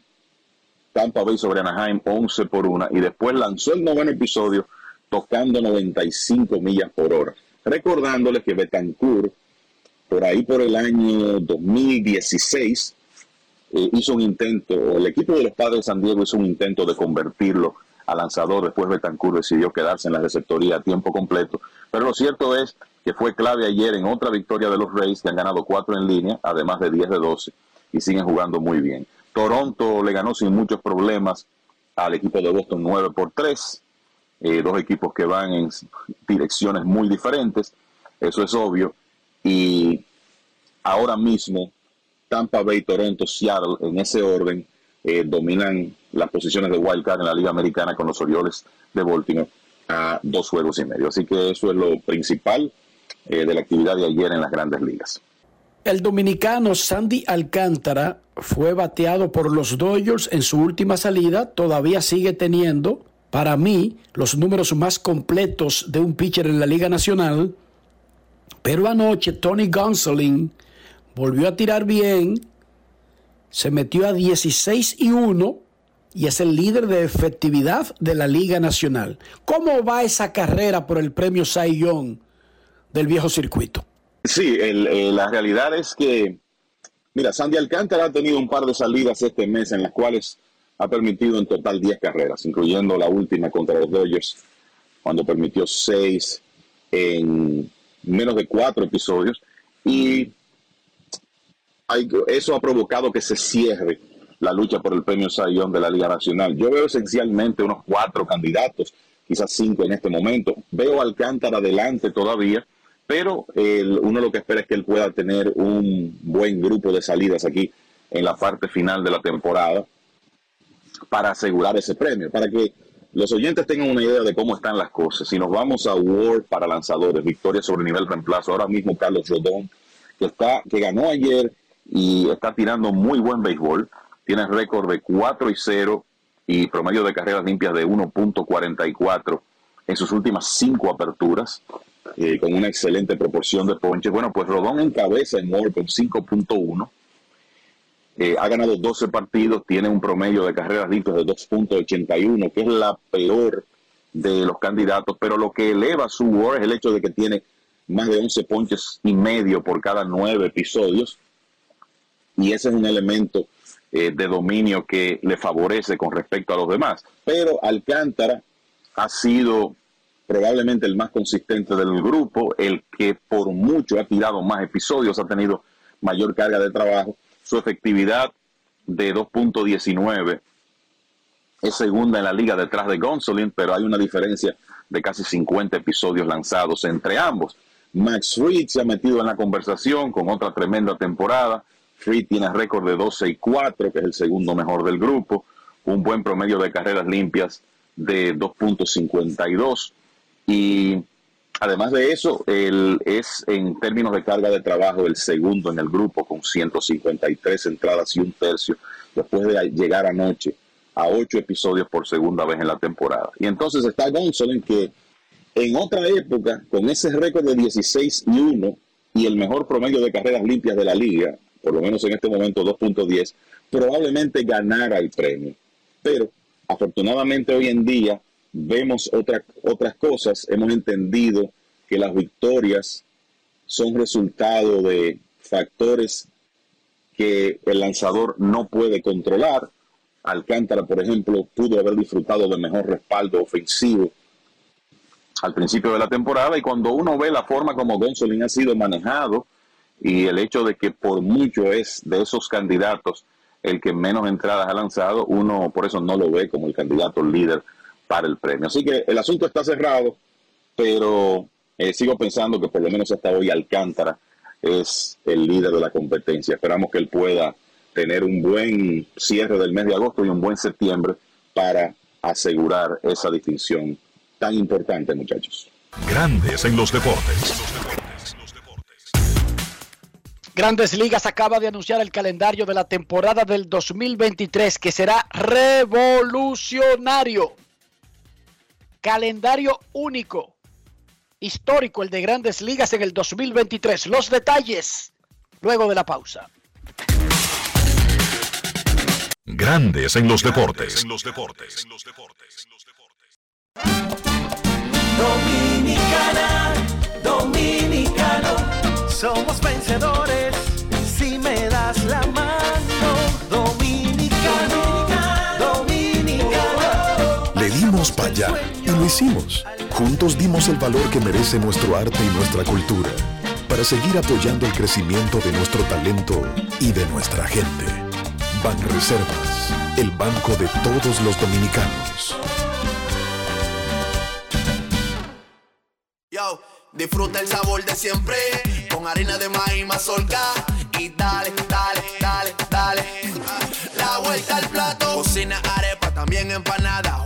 Tampa Bay sobre Anaheim 11 por 1 y después lanzó el noveno episodio tocando 95 millas por hora. Recordándoles que Betancourt, por ahí por el año 2016, eh, hizo un intento, el equipo de los padres de San Diego hizo un intento de convertirlo a lanzador. Después Betancourt decidió quedarse en la receptoría a tiempo completo. Pero lo cierto es que fue clave ayer en otra victoria de los Rays, que han ganado cuatro en línea, además de 10 de 12, y siguen jugando muy bien. Toronto le ganó sin muchos problemas al equipo de Boston 9 por 3. Eh, dos equipos que van en direcciones muy diferentes, eso es obvio. Y ahora mismo Tampa Bay, Toronto, Seattle, en ese orden, eh, dominan las posiciones de wild card en la Liga Americana con los Orioles de Baltimore a dos juegos y medio. Así que eso es lo principal eh, de la actividad de ayer en las grandes ligas. El dominicano Sandy Alcántara fue bateado por los Dodgers en su última salida, todavía sigue teniendo, para mí, los números más completos de un pitcher en la Liga Nacional, pero anoche Tony Gonsolin volvió a tirar bien, se metió a 16 y 1 y es el líder de efectividad de la Liga Nacional. ¿Cómo va esa carrera por el premio Cy Young del viejo circuito? Sí, el- eh, la realidad es que, mira, Sandy Alcántara ha tenido un par de salidas este mes en las cuales ha permitido en total 10 carreras, incluyendo la última contra los Dodgers, cuando permitió 6 en menos de 4 episodios. Y hay- eso ha provocado que se cierre la lucha por el premio Sayón de la Liga Nacional. Yo veo esencialmente unos cuatro candidatos, quizás cinco en este momento. Veo a Alcántara adelante todavía, pero el- uno lo que espera es que él pueda tener un buen grupo de salidas aquí en la parte final de la temporada para asegurar ese premio, para que los oyentes tengan una idea de cómo están las cosas. Si nos vamos a War para lanzadores, victoria sobre nivel reemplazo, ahora mismo Carlos Rodón, que, está, que ganó ayer y está tirando muy buen béisbol, tiene récord de 4 y 0 y promedio de carreras limpias de 1.44 en sus últimas cinco aperturas, eh, con una excelente proporción de ponches. Bueno, pues Rodón encabeza en War con 5.1. Eh, ha ganado 12 partidos, tiene un promedio de carreras limpias de 2.81, que es la peor de los candidatos, pero lo que eleva su WAR es el hecho de que tiene más de 11 ponches y medio por cada nueve episodios, y ese es un elemento eh, de dominio que le favorece con respecto a los demás. Pero Alcántara ha sido probablemente el más consistente del grupo, el que por mucho ha tirado más episodios, ha tenido mayor carga de trabajo. Su efectividad de 2.19 es segunda en la liga detrás de Gonsolin, pero hay una diferencia de casi 50 episodios lanzados entre ambos. Max Fried se ha metido en la conversación con otra tremenda temporada. Fried tiene récord de 12 y 4, que es el segundo mejor del grupo, un buen promedio de carreras limpias de 2.52 y además de eso, él es en términos de carga de trabajo el segundo en el grupo con 153 entradas y un tercio después de llegar anoche a ocho episodios por segunda vez en la temporada. Y entonces está Gonsolin que en otra época, con ese récord de 16 y 1 y el mejor promedio de carreras limpias de la liga, por lo menos en este momento 2.10, probablemente ganara el premio. Pero afortunadamente hoy en día vemos otra, otras cosas, hemos entendido que las victorias son resultado de factores que el lanzador no puede controlar. Alcántara, por ejemplo, pudo haber disfrutado de mejor respaldo ofensivo al principio de la temporada y cuando uno ve la forma como Gonsolin ha sido manejado y el hecho de que por mucho es de esos candidatos el que menos entradas ha lanzado, uno por eso no lo ve como el candidato líder para el premio. Así que el asunto está cerrado, pero eh, sigo pensando que por lo menos hasta hoy Alcántara es el líder de la competencia. Esperamos que él pueda tener un buen cierre del mes de agosto y un buen septiembre para asegurar esa distinción tan importante, muchachos. Grandes en los deportes. Grandes Ligas acaba de anunciar el calendario de la temporada del 2023 que será revolucionario. Calendario único, histórico el de Grandes Ligas en el 2023. Los detalles luego de la pausa. Grandes en los deportes. Dominicana, dominicano, somos vencedores lo hicimos. Juntos dimos el valor que merece nuestro arte y nuestra cultura para seguir apoyando el crecimiento de nuestro talento y de nuestra gente. Banreservas, el banco de todos los dominicanos. Yo, disfruta el sabor de siempre con harina de maíz mazorca y dale, dale, dale, dale. La vuelta al plato, cocina arepa, también empanada.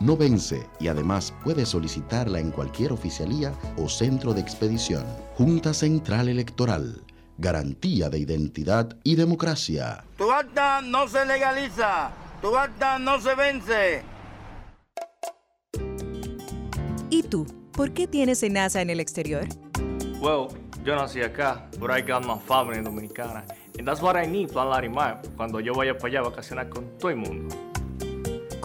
no vence y además puedes solicitarla en cualquier oficialía o centro de expedición. Junta Central Electoral. Garantía de identidad y democracia. Tu acta no se legaliza, tu acta no se vence. ¿Y tú? ¿Por qué tienes NASA en el exterior? Well, yo nací acá, but I got my family dominicana. And that's what I need, Plan Larimar, cuando yo vaya para allá a vacacionar con todo el mundo.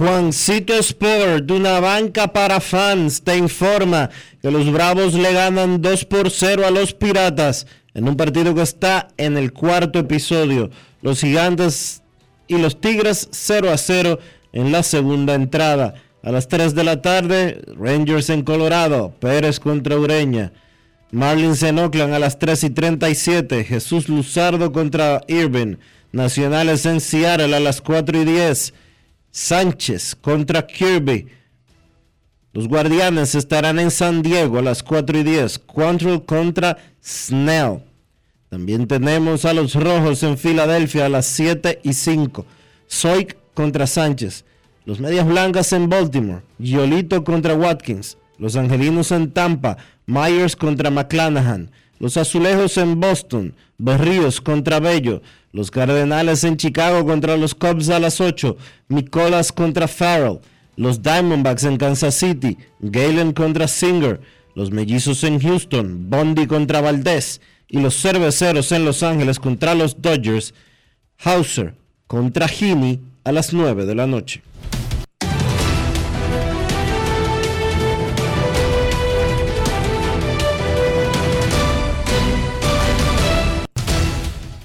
Juancito Sport, de una banca para fans, te informa que los Bravos le ganan 2 por 0 a los Piratas en un partido que está en el cuarto episodio. Los Gigantes y los Tigres 0 a 0 en la segunda entrada. A las 3 de la tarde, Rangers en Colorado, Pérez contra Ureña. Marlins en Oakland a las 3 y 37, Jesús Luzardo contra Irving. Nacionales en Seattle a las 4 y 10. Sánchez contra Kirby. Los Guardianes estarán en San Diego a las 4 y 10. Quantrill contra Snell. También tenemos a los Rojos en Filadelfia a las 7 y 5. Soik contra Sánchez. Los Medias Blancas en Baltimore. Giolito contra Watkins. Los Angelinos en Tampa. Myers contra McClanahan. Los Azulejos en Boston. Berríos contra Bello. Los Cardenales en Chicago contra los Cubs a las 8. Nicolas contra Farrell. Los Diamondbacks en Kansas City. Galen contra Singer. Los Mellizos en Houston. Bondi contra Valdés. Y los Cerveceros en Los Ángeles contra los Dodgers. Hauser contra Heaney a las 9 de la noche.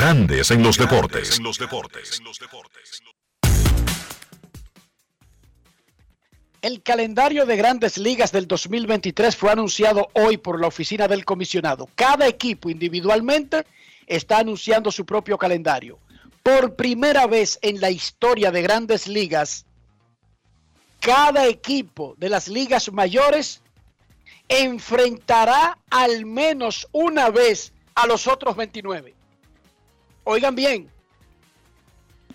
Grandes en los deportes. El calendario de grandes ligas del 2023 fue anunciado hoy por la oficina del comisionado. Cada equipo individualmente está anunciando su propio calendario. Por primera vez en la historia de grandes ligas, cada equipo de las ligas mayores enfrentará al menos una vez a los otros 29. Oigan bien,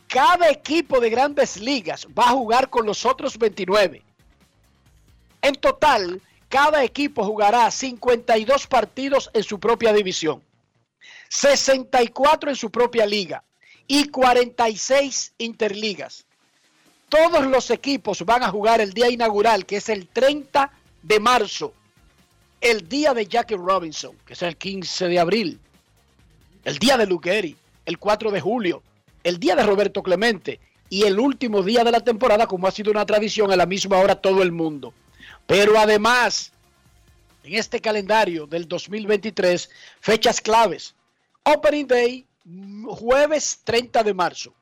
cada equipo de grandes ligas va a jugar con los otros 29. En total, cada equipo jugará 52 partidos en su propia división, 64 en su propia liga y 46 interligas. Todos los equipos van a jugar el día inaugural, que es el 30 de marzo, el día de Jackie Robinson, que es el 15 de abril, el día de Luqueri, el 4 de julio, el día de Roberto Clemente y el último día de la temporada, como ha sido una tradición, a la misma hora todo el mundo. Pero además, en este calendario del 2023, fechas claves. Opening Day, jueves 30 de marzo.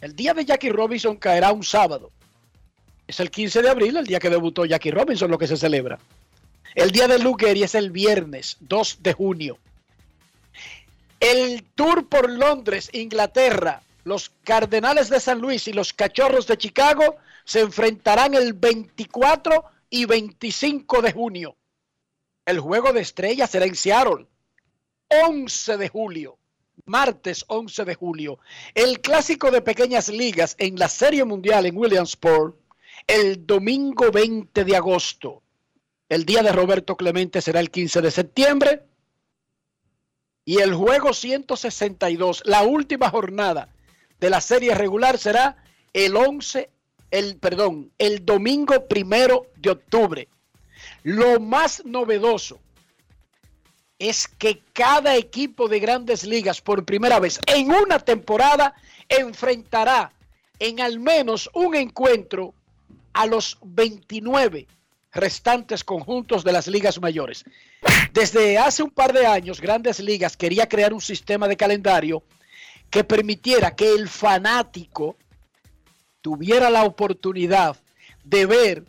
El día de Jackie Robinson caerá un sábado. Es el 15 de abril, el día que debutó Jackie Robinson, lo que se celebra. El día de Luke Gehrig es el viernes 2 de junio. El tour por Londres, Inglaterra, los Cardenales de San Luis y los Cachorros de Chicago se enfrentarán el 24 y 25 de junio. El juego de estrellas será en Seattle. 11 de julio, martes 11 de julio. El clásico de pequeñas ligas en la Serie Mundial en Williamsport el domingo 20 de agosto. El día de Roberto Clemente será el 15 de septiembre. Y el juego 162, la última jornada de la serie regular será el 11, el perdón, el domingo primero de octubre. Lo más novedoso es que cada equipo de grandes ligas por primera vez en una temporada enfrentará en al menos un encuentro a los 29 restantes conjuntos de las ligas mayores. Desde hace un par de años, Grandes Ligas quería crear un sistema de calendario que permitiera que el fanático tuviera la oportunidad de ver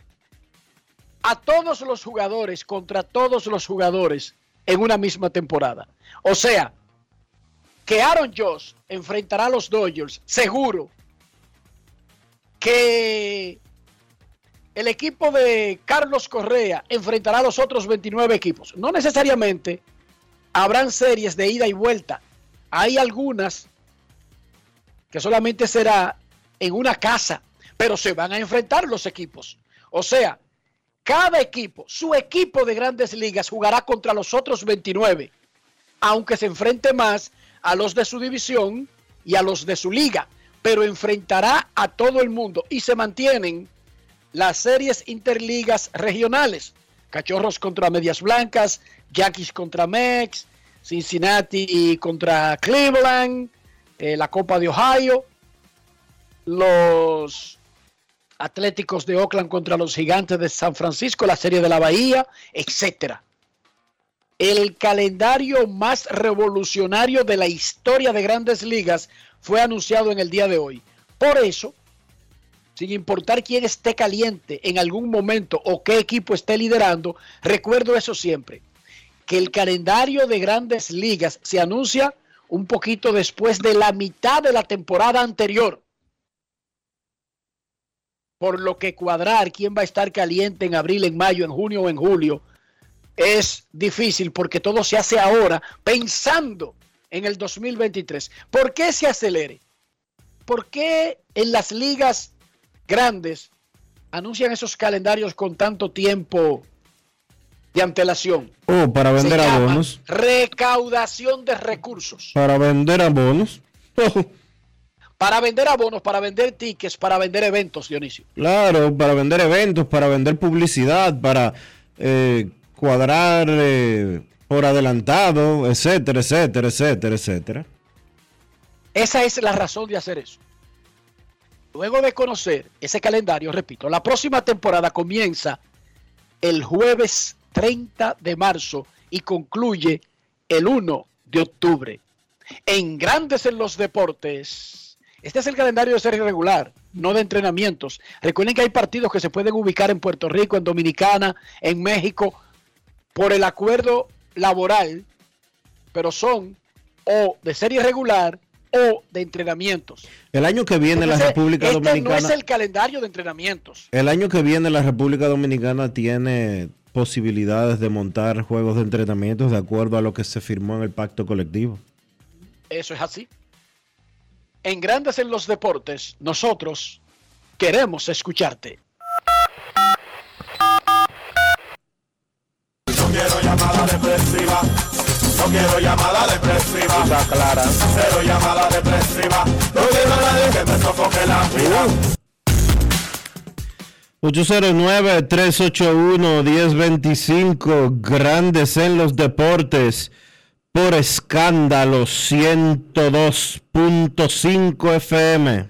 a todos los jugadores contra todos los jugadores en una misma temporada. O sea, que Aaron Josh enfrentará a los Dodgers, seguro. Que el equipo de Carlos Correa enfrentará a los otros 29 equipos. No necesariamente habrán series de ida y vuelta. Hay algunas que solamente será en una casa, pero se van a enfrentar los equipos. O sea, cada equipo, su equipo de grandes ligas jugará contra los otros 29, aunque se enfrente más a los de su división y a los de su liga, pero enfrentará a todo el mundo y se mantienen las series interligas regionales. Cachorros contra Medias Blancas, Yankees contra Mex, Cincinnati contra Cleveland, eh, la Copa de Ohio, los Atléticos de Oakland contra los Gigantes de San Francisco, la Serie de la Bahía, etcétera. El calendario más revolucionario de la historia de grandes ligas fue anunciado en el día de hoy. Por eso, sin importar quién esté caliente en algún momento o qué equipo esté liderando, recuerdo eso siempre, que el calendario de grandes ligas se anuncia un poquito después de la mitad de la temporada anterior. Por lo que cuadrar quién va a estar caliente en abril, en mayo, en junio o en julio es difícil porque todo se hace ahora pensando en el 2023. ¿Por qué se acelere? ¿Por qué en las ligas grandes anuncian esos calendarios con tanto tiempo de antelación. Oh, para vender Se abonos. Recaudación de recursos. Para vender abonos. Oh, Para vender abonos, para vender tickets, para vender eventos, Dionisio. claro, para vender eventos, para vender publicidad, para eh, cuadrar eh, por adelantado, etcétera, etcétera, etcétera, etcétera. Esa es la razón de hacer eso. Luego de conocer ese calendario, repito, la próxima temporada comienza el jueves 30 de marzo y concluye el 1 de octubre. En Grandes en los Deportes, este es el calendario de serie regular, no de entrenamientos. Recuerden que hay partidos que se pueden ubicar en Puerto Rico, en Dominicana, en México, por el acuerdo laboral, pero son o de serie regular o de entrenamientos. El año que viene la República este Dominicana, no es el calendario de entrenamientos. el año que viene la República Dominicana tiene posibilidades de montar juegos de entrenamiento de acuerdo a lo que se firmó en el pacto colectivo. Eso es así. En Grandes en los Deportes, nosotros queremos escucharte. No quiero llamada depresiva. No quiero llamada depresiva. Está clara. Cero llamada depresiva. No quiero a nadie que me sofoque la vida. 809-381-1025, grandes en los deportes, por escándalo 102.5 FM.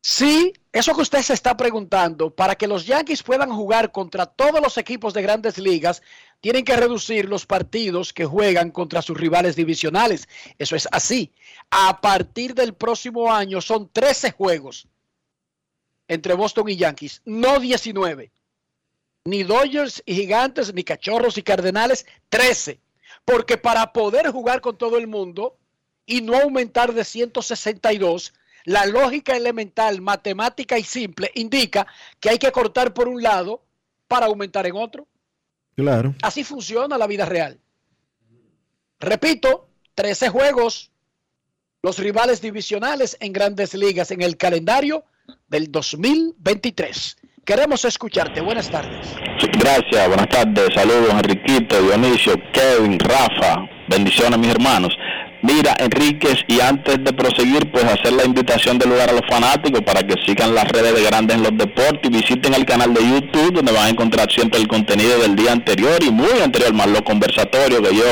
Sí, eso que usted se está preguntando, para que los Yankees puedan jugar contra todos los equipos de grandes ligas, tienen que reducir los partidos que juegan contra sus rivales divisionales. Eso es así. A partir del próximo año son 13 juegos entre Boston y Yankees, no 19. Ni Dodgers y Gigantes, ni Cachorros y Cardenales, 13. Porque para poder jugar con todo el mundo y no aumentar de 162, la lógica elemental, matemática y simple indica que hay que cortar por un lado para aumentar en otro. Claro. Así funciona la vida real. Repito, 13 juegos, los rivales divisionales en grandes ligas en el calendario del 2023. Queremos escucharte. Buenas tardes. Gracias, buenas tardes. Saludos, Enriquito, Dionisio, Kevin, Rafa. Bendiciones, mis hermanos. Mira, Enríquez, y antes de proseguir, pues hacer la invitación del lugar a los fanáticos para que sigan las redes de Grandes en los Deportes y visiten el canal de YouTube donde van a encontrar siempre el contenido del día anterior y muy anterior, más los conversatorios que yo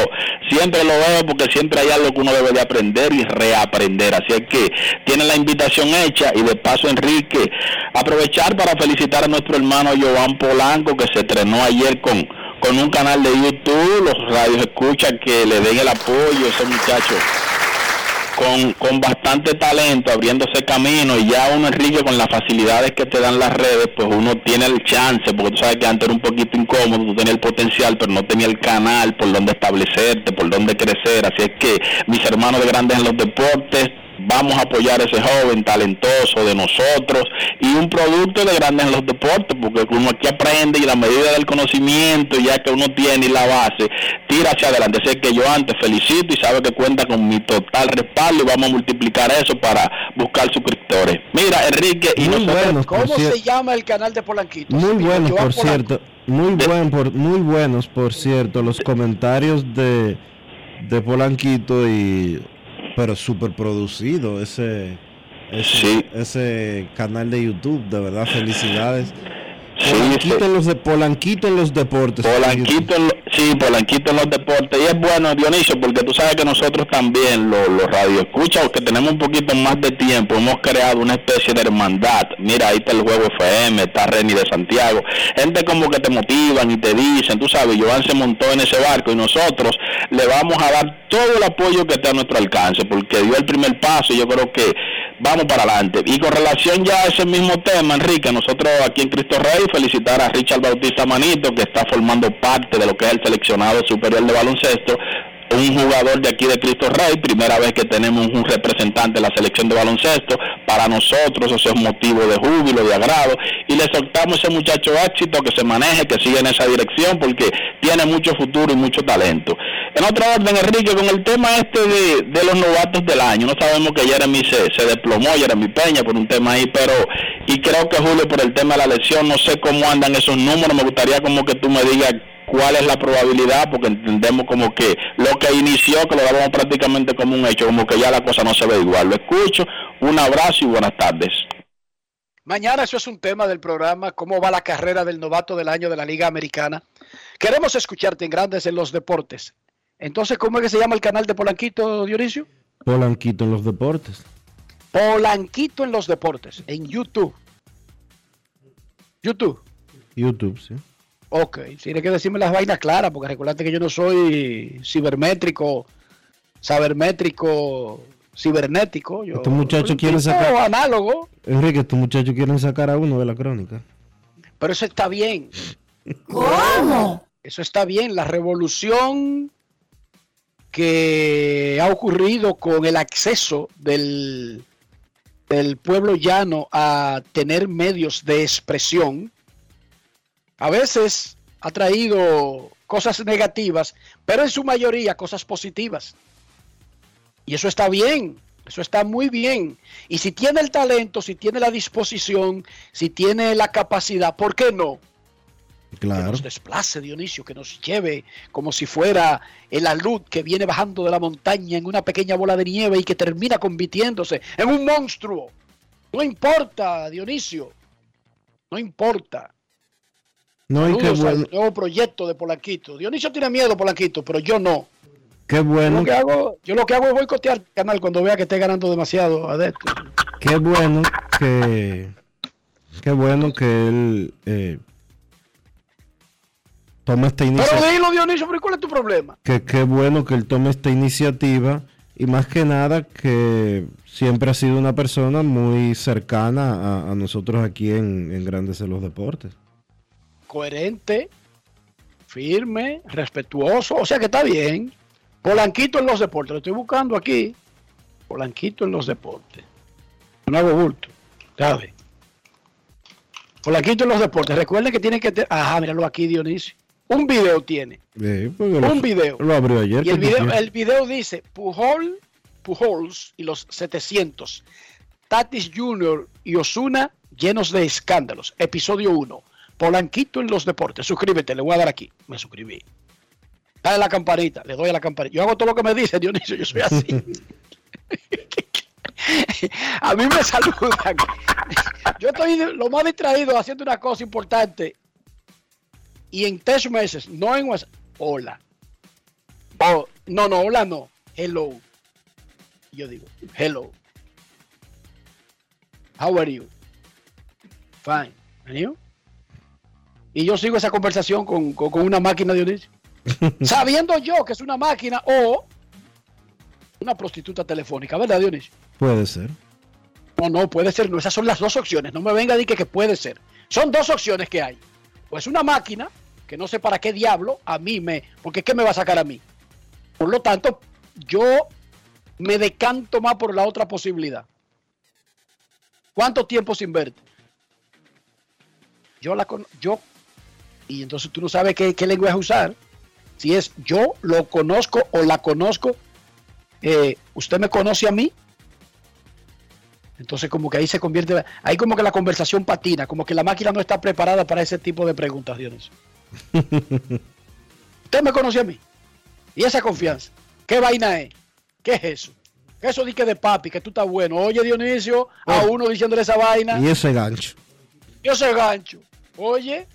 siempre lo veo porque siempre hay algo que uno debe de aprender y reaprender. Así es que tienen la invitación hecha y de paso, Enrique, aprovechar para felicitar a nuestro hermano Joan Polanco que se estrenó ayer con con un canal de YouTube, los radios escuchan que le den el apoyo a ese muchacho. Con, con bastante talento, abriéndose camino y ya uno Enrique con las facilidades que te dan las redes, pues uno tiene el chance, porque tú sabes que antes era un poquito incómodo, tú tenías el potencial, pero no tenía el canal por donde establecerte, por donde crecer, así es que mis hermanos de grandes en los deportes, vamos a apoyar a ese joven talentoso de nosotros y un producto de grandes en los deportes, porque uno aquí aprende y la medida del conocimiento, ya que uno tiene y la base, tira hacia adelante. Sé que yo antes felicito y sabe que cuenta con mi total respaldo y vamos a multiplicar eso para buscar suscriptores. Mira, Enrique, y Muy buenos, por ¿Cómo se llama el canal de Polanquito? Muy buenos, por Polanco. cierto. Muy, buen, por, muy buenos, por cierto, los comentarios de, de Polanquito y... Pero súper producido ese, ese, ese canal de YouTube, de verdad, felicidades. Polanquito, en los de, Polanquito en los deportes. Polanquito, en sí, Polanquito en los deportes. Y es bueno, Dionisio, porque tú sabes que nosotros también, los, los radioescuchas, que tenemos un poquito más de tiempo, hemos creado una especie de hermandad. Mira, ahí está el Juego FM, está Reni de Santiago. Gente como que te motivan y te dicen, tú sabes, Joan se montó en ese barco y nosotros le vamos a dar todo el apoyo que esté a nuestro alcance, porque dio el primer paso y yo creo que vamos para adelante. Y con relación ya a ese mismo tema, Enrique, nosotros aquí en Cristo Rey felicitar a Richard Bautista Manito, que está formando parte de lo que es el seleccionado superior de baloncesto, un jugador de aquí de Cristo Rey, primera vez que tenemos un representante de la selección de baloncesto, para nosotros eso es motivo de júbilo, de agrado, y le soltamos a ese muchacho éxito que se maneje, que siga en esa dirección, porque tiene mucho futuro y mucho talento. En otra orden, Enrique, con el tema este de, de los novatos del año, no sabemos que Jeremy se, se desplomó, Jeremy Peña por un tema ahí, pero, y creo que Julio por el tema de la lesión, no sé cómo andan esos números, me gustaría como que tú me digas cuál es la probabilidad, porque entendemos como que lo que inició, que lo dábamos prácticamente como un hecho, como que ya la cosa no se ve igual. Lo escucho, un abrazo y buenas tardes. Mañana eso es un tema del programa, cómo va la carrera del novato del año de la Liga Americana. Queremos escucharte en Grandes en los Deportes. Entonces, ¿cómo es que se llama el canal de Polanquito, Dionisio? Polanquito en los deportes. Polanquito en los Deportes, en YouTube. YouTube. YouTube, sí. Ok, tiene que decirme las vainas claras, porque recuérdate que yo no soy cibermétrico, sabermétrico, cibernético. Yo Estos muchachos soy un quieren tipo sacar. análogo, Enrique, estos muchachos quieren sacar a uno de la crónica. pero eso está bien. ¿Cómo? Eso está bien. La revolución que ha ocurrido con el acceso del, del pueblo llano a tener medios de expresión, a veces ha traído cosas negativas, pero en su mayoría cosas positivas. Y eso está bien, eso está muy bien. Y si tiene el talento, si tiene la disposición, si tiene la capacidad, ¿por qué no? que Claro. nos desplace, Dionisio, que nos lleve como si fuera el alud que viene bajando de la montaña en una pequeña bola de nieve y que termina convirtiéndose en un monstruo. No importa, Dionisio, no importa. No, y qué bueno, nuevo proyecto de Polanquito. Dionisio tiene miedo, Polanquito, pero yo no. qué Yo bueno, lo que hago, yo lo que hago es boicotear el canal cuando vea que esté ganando demasiado adeptos. qué bueno que, qué bueno que él eh, toma esta Pero iniciativa. dilo, Dionisio, pero ¿cuál es tu problema? que qué bueno que él tome esta iniciativa y más que nada que siempre ha sido una persona muy cercana a, a nosotros aquí en, en Grandes en los Deportes. Coherente, firme, respetuoso, o sea que está bien. Polanquito en los deportes, lo estoy buscando aquí. Polanquito en los deportes. No hago bulto, ¿sabes? Polanquito en los deportes. Recuerden que tienen que tener. Ajá, míralo aquí, Dionisio. Un video tiene. Lo- Un video. Lo abrió ayer. Y el video, el video dice Pujol, Pujols y los 700. Tatis Jr. y Osuna llenos de escándalos. Episodio 1. Polanquito en los deportes. Suscríbete, le voy a dar aquí. Me suscribí. Dale la campanita, le doy a la campanita. Yo hago todo lo que me dice Dionisio, yo soy así. a mí me saludan. Yo estoy lo más distraído haciendo una cosa importante. Y en tres meses, no en WhatsApp. Hola. Oh, no, no, hola no. Hello. Yo digo, hello. How are you? Fine. And? Y yo sigo esa conversación con, con- con una máquina Dionisio. Sabiendo yo que es una máquina o una prostituta telefónica, ¿verdad, Dionisio? Puede ser. No, no, puede ser, no, esas son las dos opciones. No me venga a decir que, que puede ser. Son dos opciones que hay. Pues una máquina, que no sé para qué diablo, a mí me. Porque ¿qué me va a sacar a mí? Por lo tanto, yo me decanto más por la otra posibilidad. ¿Cuánto tiempo sin verte? Yo la con- yo y entonces tú no sabes qué, qué lenguaje usar. Si es yo lo conozco o la conozco, eh, usted me conoce a mí. Entonces como que ahí se convierte, ahí como que la conversación patina, como que la máquina no está preparada para ese tipo de preguntas, Dionisio. Usted me conoce a mí. Y esa confianza. ¿Qué vaina es? ¿Qué es eso? ¿Qué eso di que de papi, que tú estás bueno? Oye, Dionisio, a uno diciéndole esa vaina. Y ese gancho. Yo sé gancho. Oye,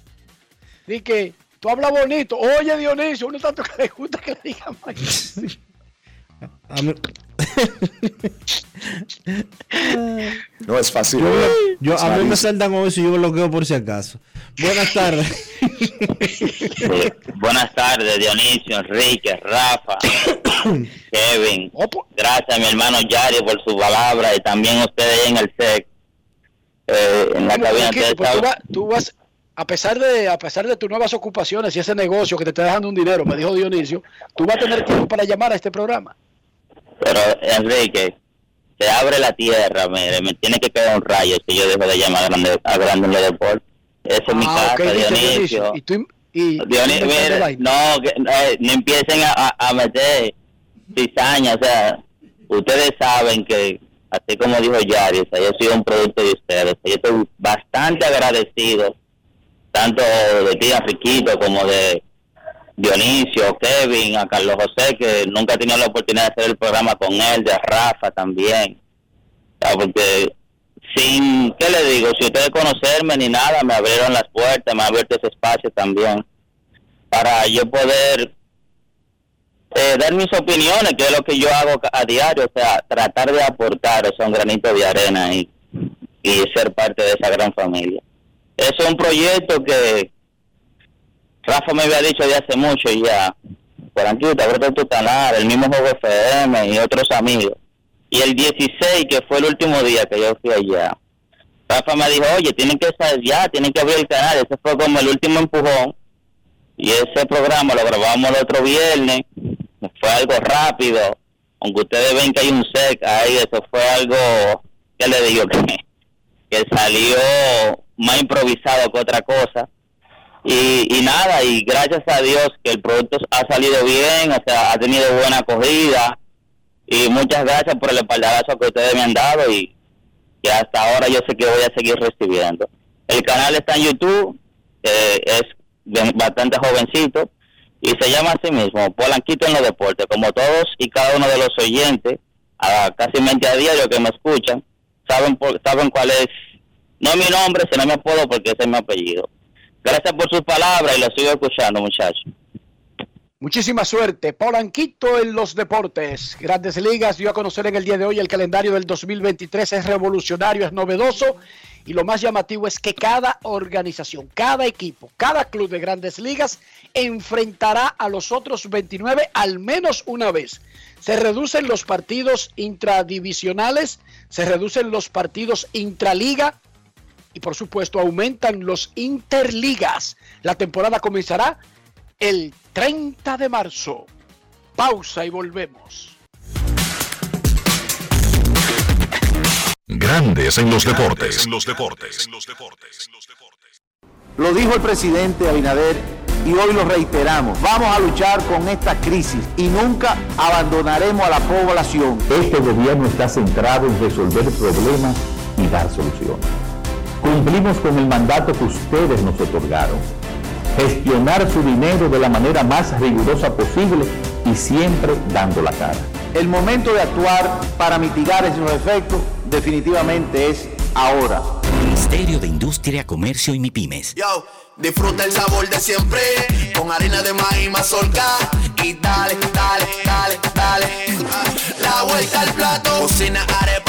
di que tú hablas bonito. Oye, Dionisio, uno tanto que le gusta que le digan más. A mí- No es fácil. yo, ¿verdad? yo- Es a mí me saltan hoy si yo bloqueo por si acaso. Buenas tardes. Buenas tardes, Dionisio, Enrique, Rafa, Kevin. Gracias a mi hermano Yari por su palabra y también ustedes en el SEC. Eh, en la cabina pues tú, vas, tú vas- a pesar de a pesar de tus nuevas ocupaciones y ese negocio que te está dejando un dinero, me dijo Dionisio, tú vas a tener tiempo para llamar a este programa. Pero Enrique, se abre la tierra, mire, me tiene que quedar un rayo si yo dejo de llamar a grande, a grande deportes. Esa es mi Ah, casa, dice Dionisio. Y tú y, Dionisio, mire, no, que, eh, no empiecen a, a- a meter cizaña, o sea, ustedes saben que, así como dijo Yari, o sea, yo soy un producto de ustedes, yo estoy bastante agradecido, tanto de ti, Enriquito, como de Dionisio, Kevin, a Carlos José, que nunca he tenido la oportunidad de hacer el programa con él, de Rafa también, porque sin, ¿qué le digo? Si ustedes conocerme ni nada, me abrieron las puertas, me ha abierto ese espacio también para yo poder eh, dar mis opiniones, que es lo que yo hago a diario, o sea, tratar de aportar, o sea, un granito de arena y, y ser parte de esa gran familia. Es un proyecto que Rafa me había dicho de hace mucho y ya, por aquí, te abre tu canal, el mismo Juego FM y otros amigos. Y el 16, que fue el último día que yo fui allá, Rafa me dijo, oye, tienen que salir ya, tienen que abrir el canal. Ese fue como el último empujón. Y ese programa lo grabamos el otro viernes. Fue algo rápido. Aunque ustedes ven que hay un sec ahí, eso fue algo, ¿qué le digo? Que salió más improvisado que otra cosa. Y, y nada, y gracias a Dios que el producto ha salido bien, o sea, ha tenido buena acogida. Y muchas gracias por el espaldarazo que ustedes me han dado y que hasta ahora yo sé que voy a seguir recibiendo. El canal está en YouTube, eh, es bastante jovencito y se llama así mismo, Polanquito en los deportes, como todos y cada uno de los oyentes, a, casi mente a diario que me escuchan, saben por- saben cuál es, no mi nombre, sino mi apodo porque ese es mi apellido. Gracias por sus palabras y lo sigo escuchando, muchachos. Muchísima suerte. Polanquito en los deportes. Grandes Ligas dio a conocer en el día de hoy el calendario del 2023. Es revolucionario, es novedoso. Y lo más llamativo es que cada organización, cada equipo, cada club de grandes ligas enfrentará a los otros 29 al menos una vez. Se reducen los partidos intradivisionales, se reducen los partidos intraliga y por supuesto aumentan los interligas. La temporada comenzará el 30 de marzo. Pausa y volvemos. Grandes en los deportes. En los deportes. Lo dijo el presidente Abinader y hoy lo reiteramos. Vamos a luchar con esta crisis y nunca abandonaremos a la población. Este gobierno está centrado en resolver problemas y dar soluciones. Cumplimos con el mandato que ustedes nos otorgaron. Gestionar su dinero de la manera más rigurosa posible y siempre dando la cara. El momento de actuar para mitigar esos efectos definitivamente es ahora. Ministerio de Industria, Comercio y MIPIMES. Yo, disfruta el sabor de siempre con harina de maíz mazorca y dale, dale, dale, dale. La vuelta al plato, cocina arepa,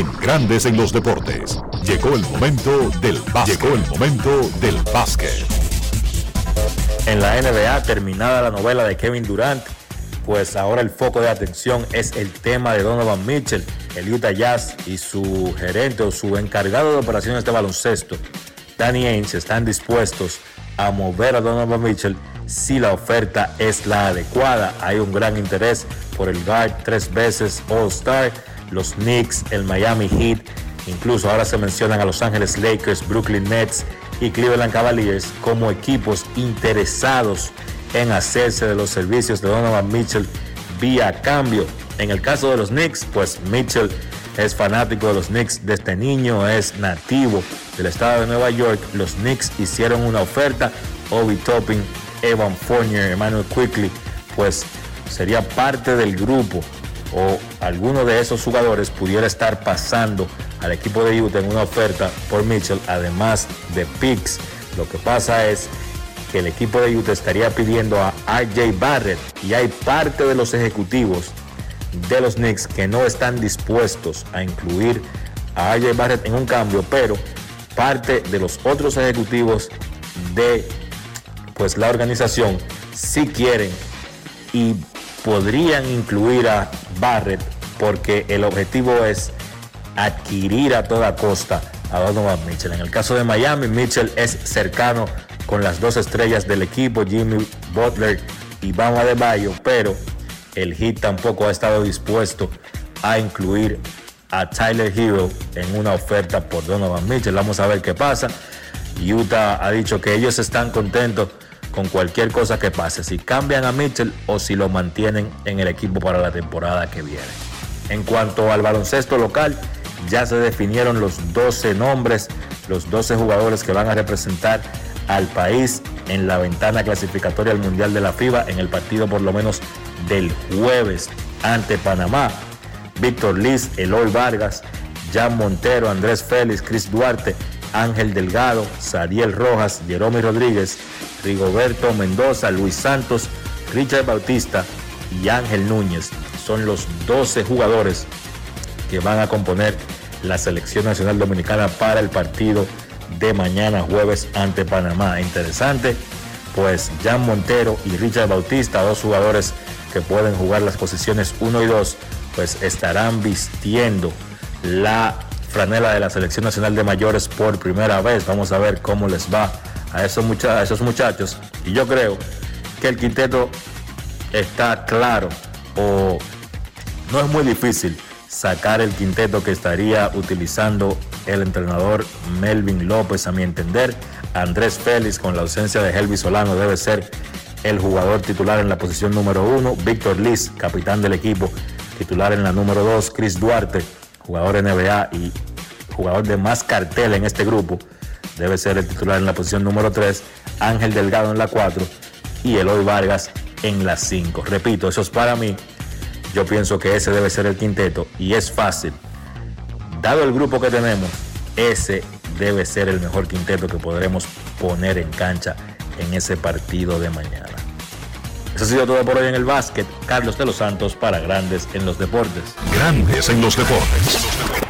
En Grandes en los deportes. Llegó el momento del básquet. Llegó el momento del básquet. En la NBA, terminada la novela de Kevin Durant, pues ahora el foco de atención es el tema de Donovan Mitchell, el Utah Jazz y su gerente o su encargado de operaciones de baloncesto, Danny Ainge, están dispuestos a mover a Donovan Mitchell si la oferta es la adecuada. Hay un gran interés por el guard tres veces All-Star los Knicks, el Miami Heat, incluso ahora se mencionan a Los Ángeles Lakers, Brooklyn Nets y Cleveland Cavaliers como equipos interesados en hacerse de los servicios de Donovan Mitchell vía cambio. En el caso de los Knicks, pues Mitchell es fanático de los Knicks desde niño, es nativo del estado de Nueva York. Los Knicks hicieron una oferta, Obi Topping, Evan Fournier, Emmanuel Quickly, pues sería parte del grupo o alguno de esos jugadores pudiera estar pasando al equipo de Utah en una oferta por Mitchell, además de picks. Lo que pasa es que el equipo de Utah estaría pidiendo a RJ Barrett y hay parte de los ejecutivos de los Knicks que no están dispuestos a incluir a RJ Barrett en un cambio, pero parte de los otros ejecutivos de pues la organización sí quieren y podrían incluir a Barrett porque el objetivo es adquirir a toda costa a Donovan Mitchell. En el caso de Miami, Mitchell es cercano con las dos estrellas del equipo, Jimmy Butler y Bam Adebayo, pero el Heat tampoco ha estado dispuesto a incluir a Tyler Hero en una oferta por Donovan Mitchell. Vamos a ver qué pasa. Utah ha dicho que ellos están contentos con cualquier cosa que pase, si cambian a Mitchell o si lo mantienen en el equipo para la temporada que viene. En cuanto al baloncesto local, ya se definieron los 12 nombres, los 12 jugadores que van a representar al país en la ventana clasificatoria al Mundial de la FIBA en el partido por lo menos del jueves ante Panamá. Víctor Liz, Eloy Vargas, Jan Montero, Andrés Félix, Chris Duarte, Ángel Delgado, Sariel Rojas, Jeromy Rodríguez, Rigoberto Mendoza, Luis Santos, Richard Bautista y Ángel Núñez. Son los 12 jugadores que van a componer la selección nacional dominicana para el partido de mañana jueves ante Panamá. Interesante, pues Jan Montero y Richard Bautista, dos jugadores que pueden jugar las posiciones 1 y 2, pues estarán vistiendo la franela de la selección nacional de mayores por primera vez. Vamos a ver cómo les va a esos, a esos muchachos. Y yo creo que el quinteto está claro o no es muy difícil sacar el quinteto que estaría utilizando el entrenador Melvin López, a mi entender. Andrés Félix, con la ausencia de Helvi Solano, debe ser el jugador titular en la posición número uno. Víctor Liz, capitán del equipo, titular en la número dos. Chris Duarte, jugador NBA y jugador de más cartel en este grupo, debe ser el titular en la posición número tres. Ángel Delgado en la cuatro y Eloy Vargas en la cinco. Repito, eso es para mí yo pienso que ese debe ser el quinteto y es fácil. Dado el grupo que tenemos, ese debe ser el mejor quinteto que podremos poner en cancha en ese partido de mañana. Eso ha sido todo por hoy en el básquet. Carlos de los Santos para Grandes en los Deportes. Grandes en los Deportes.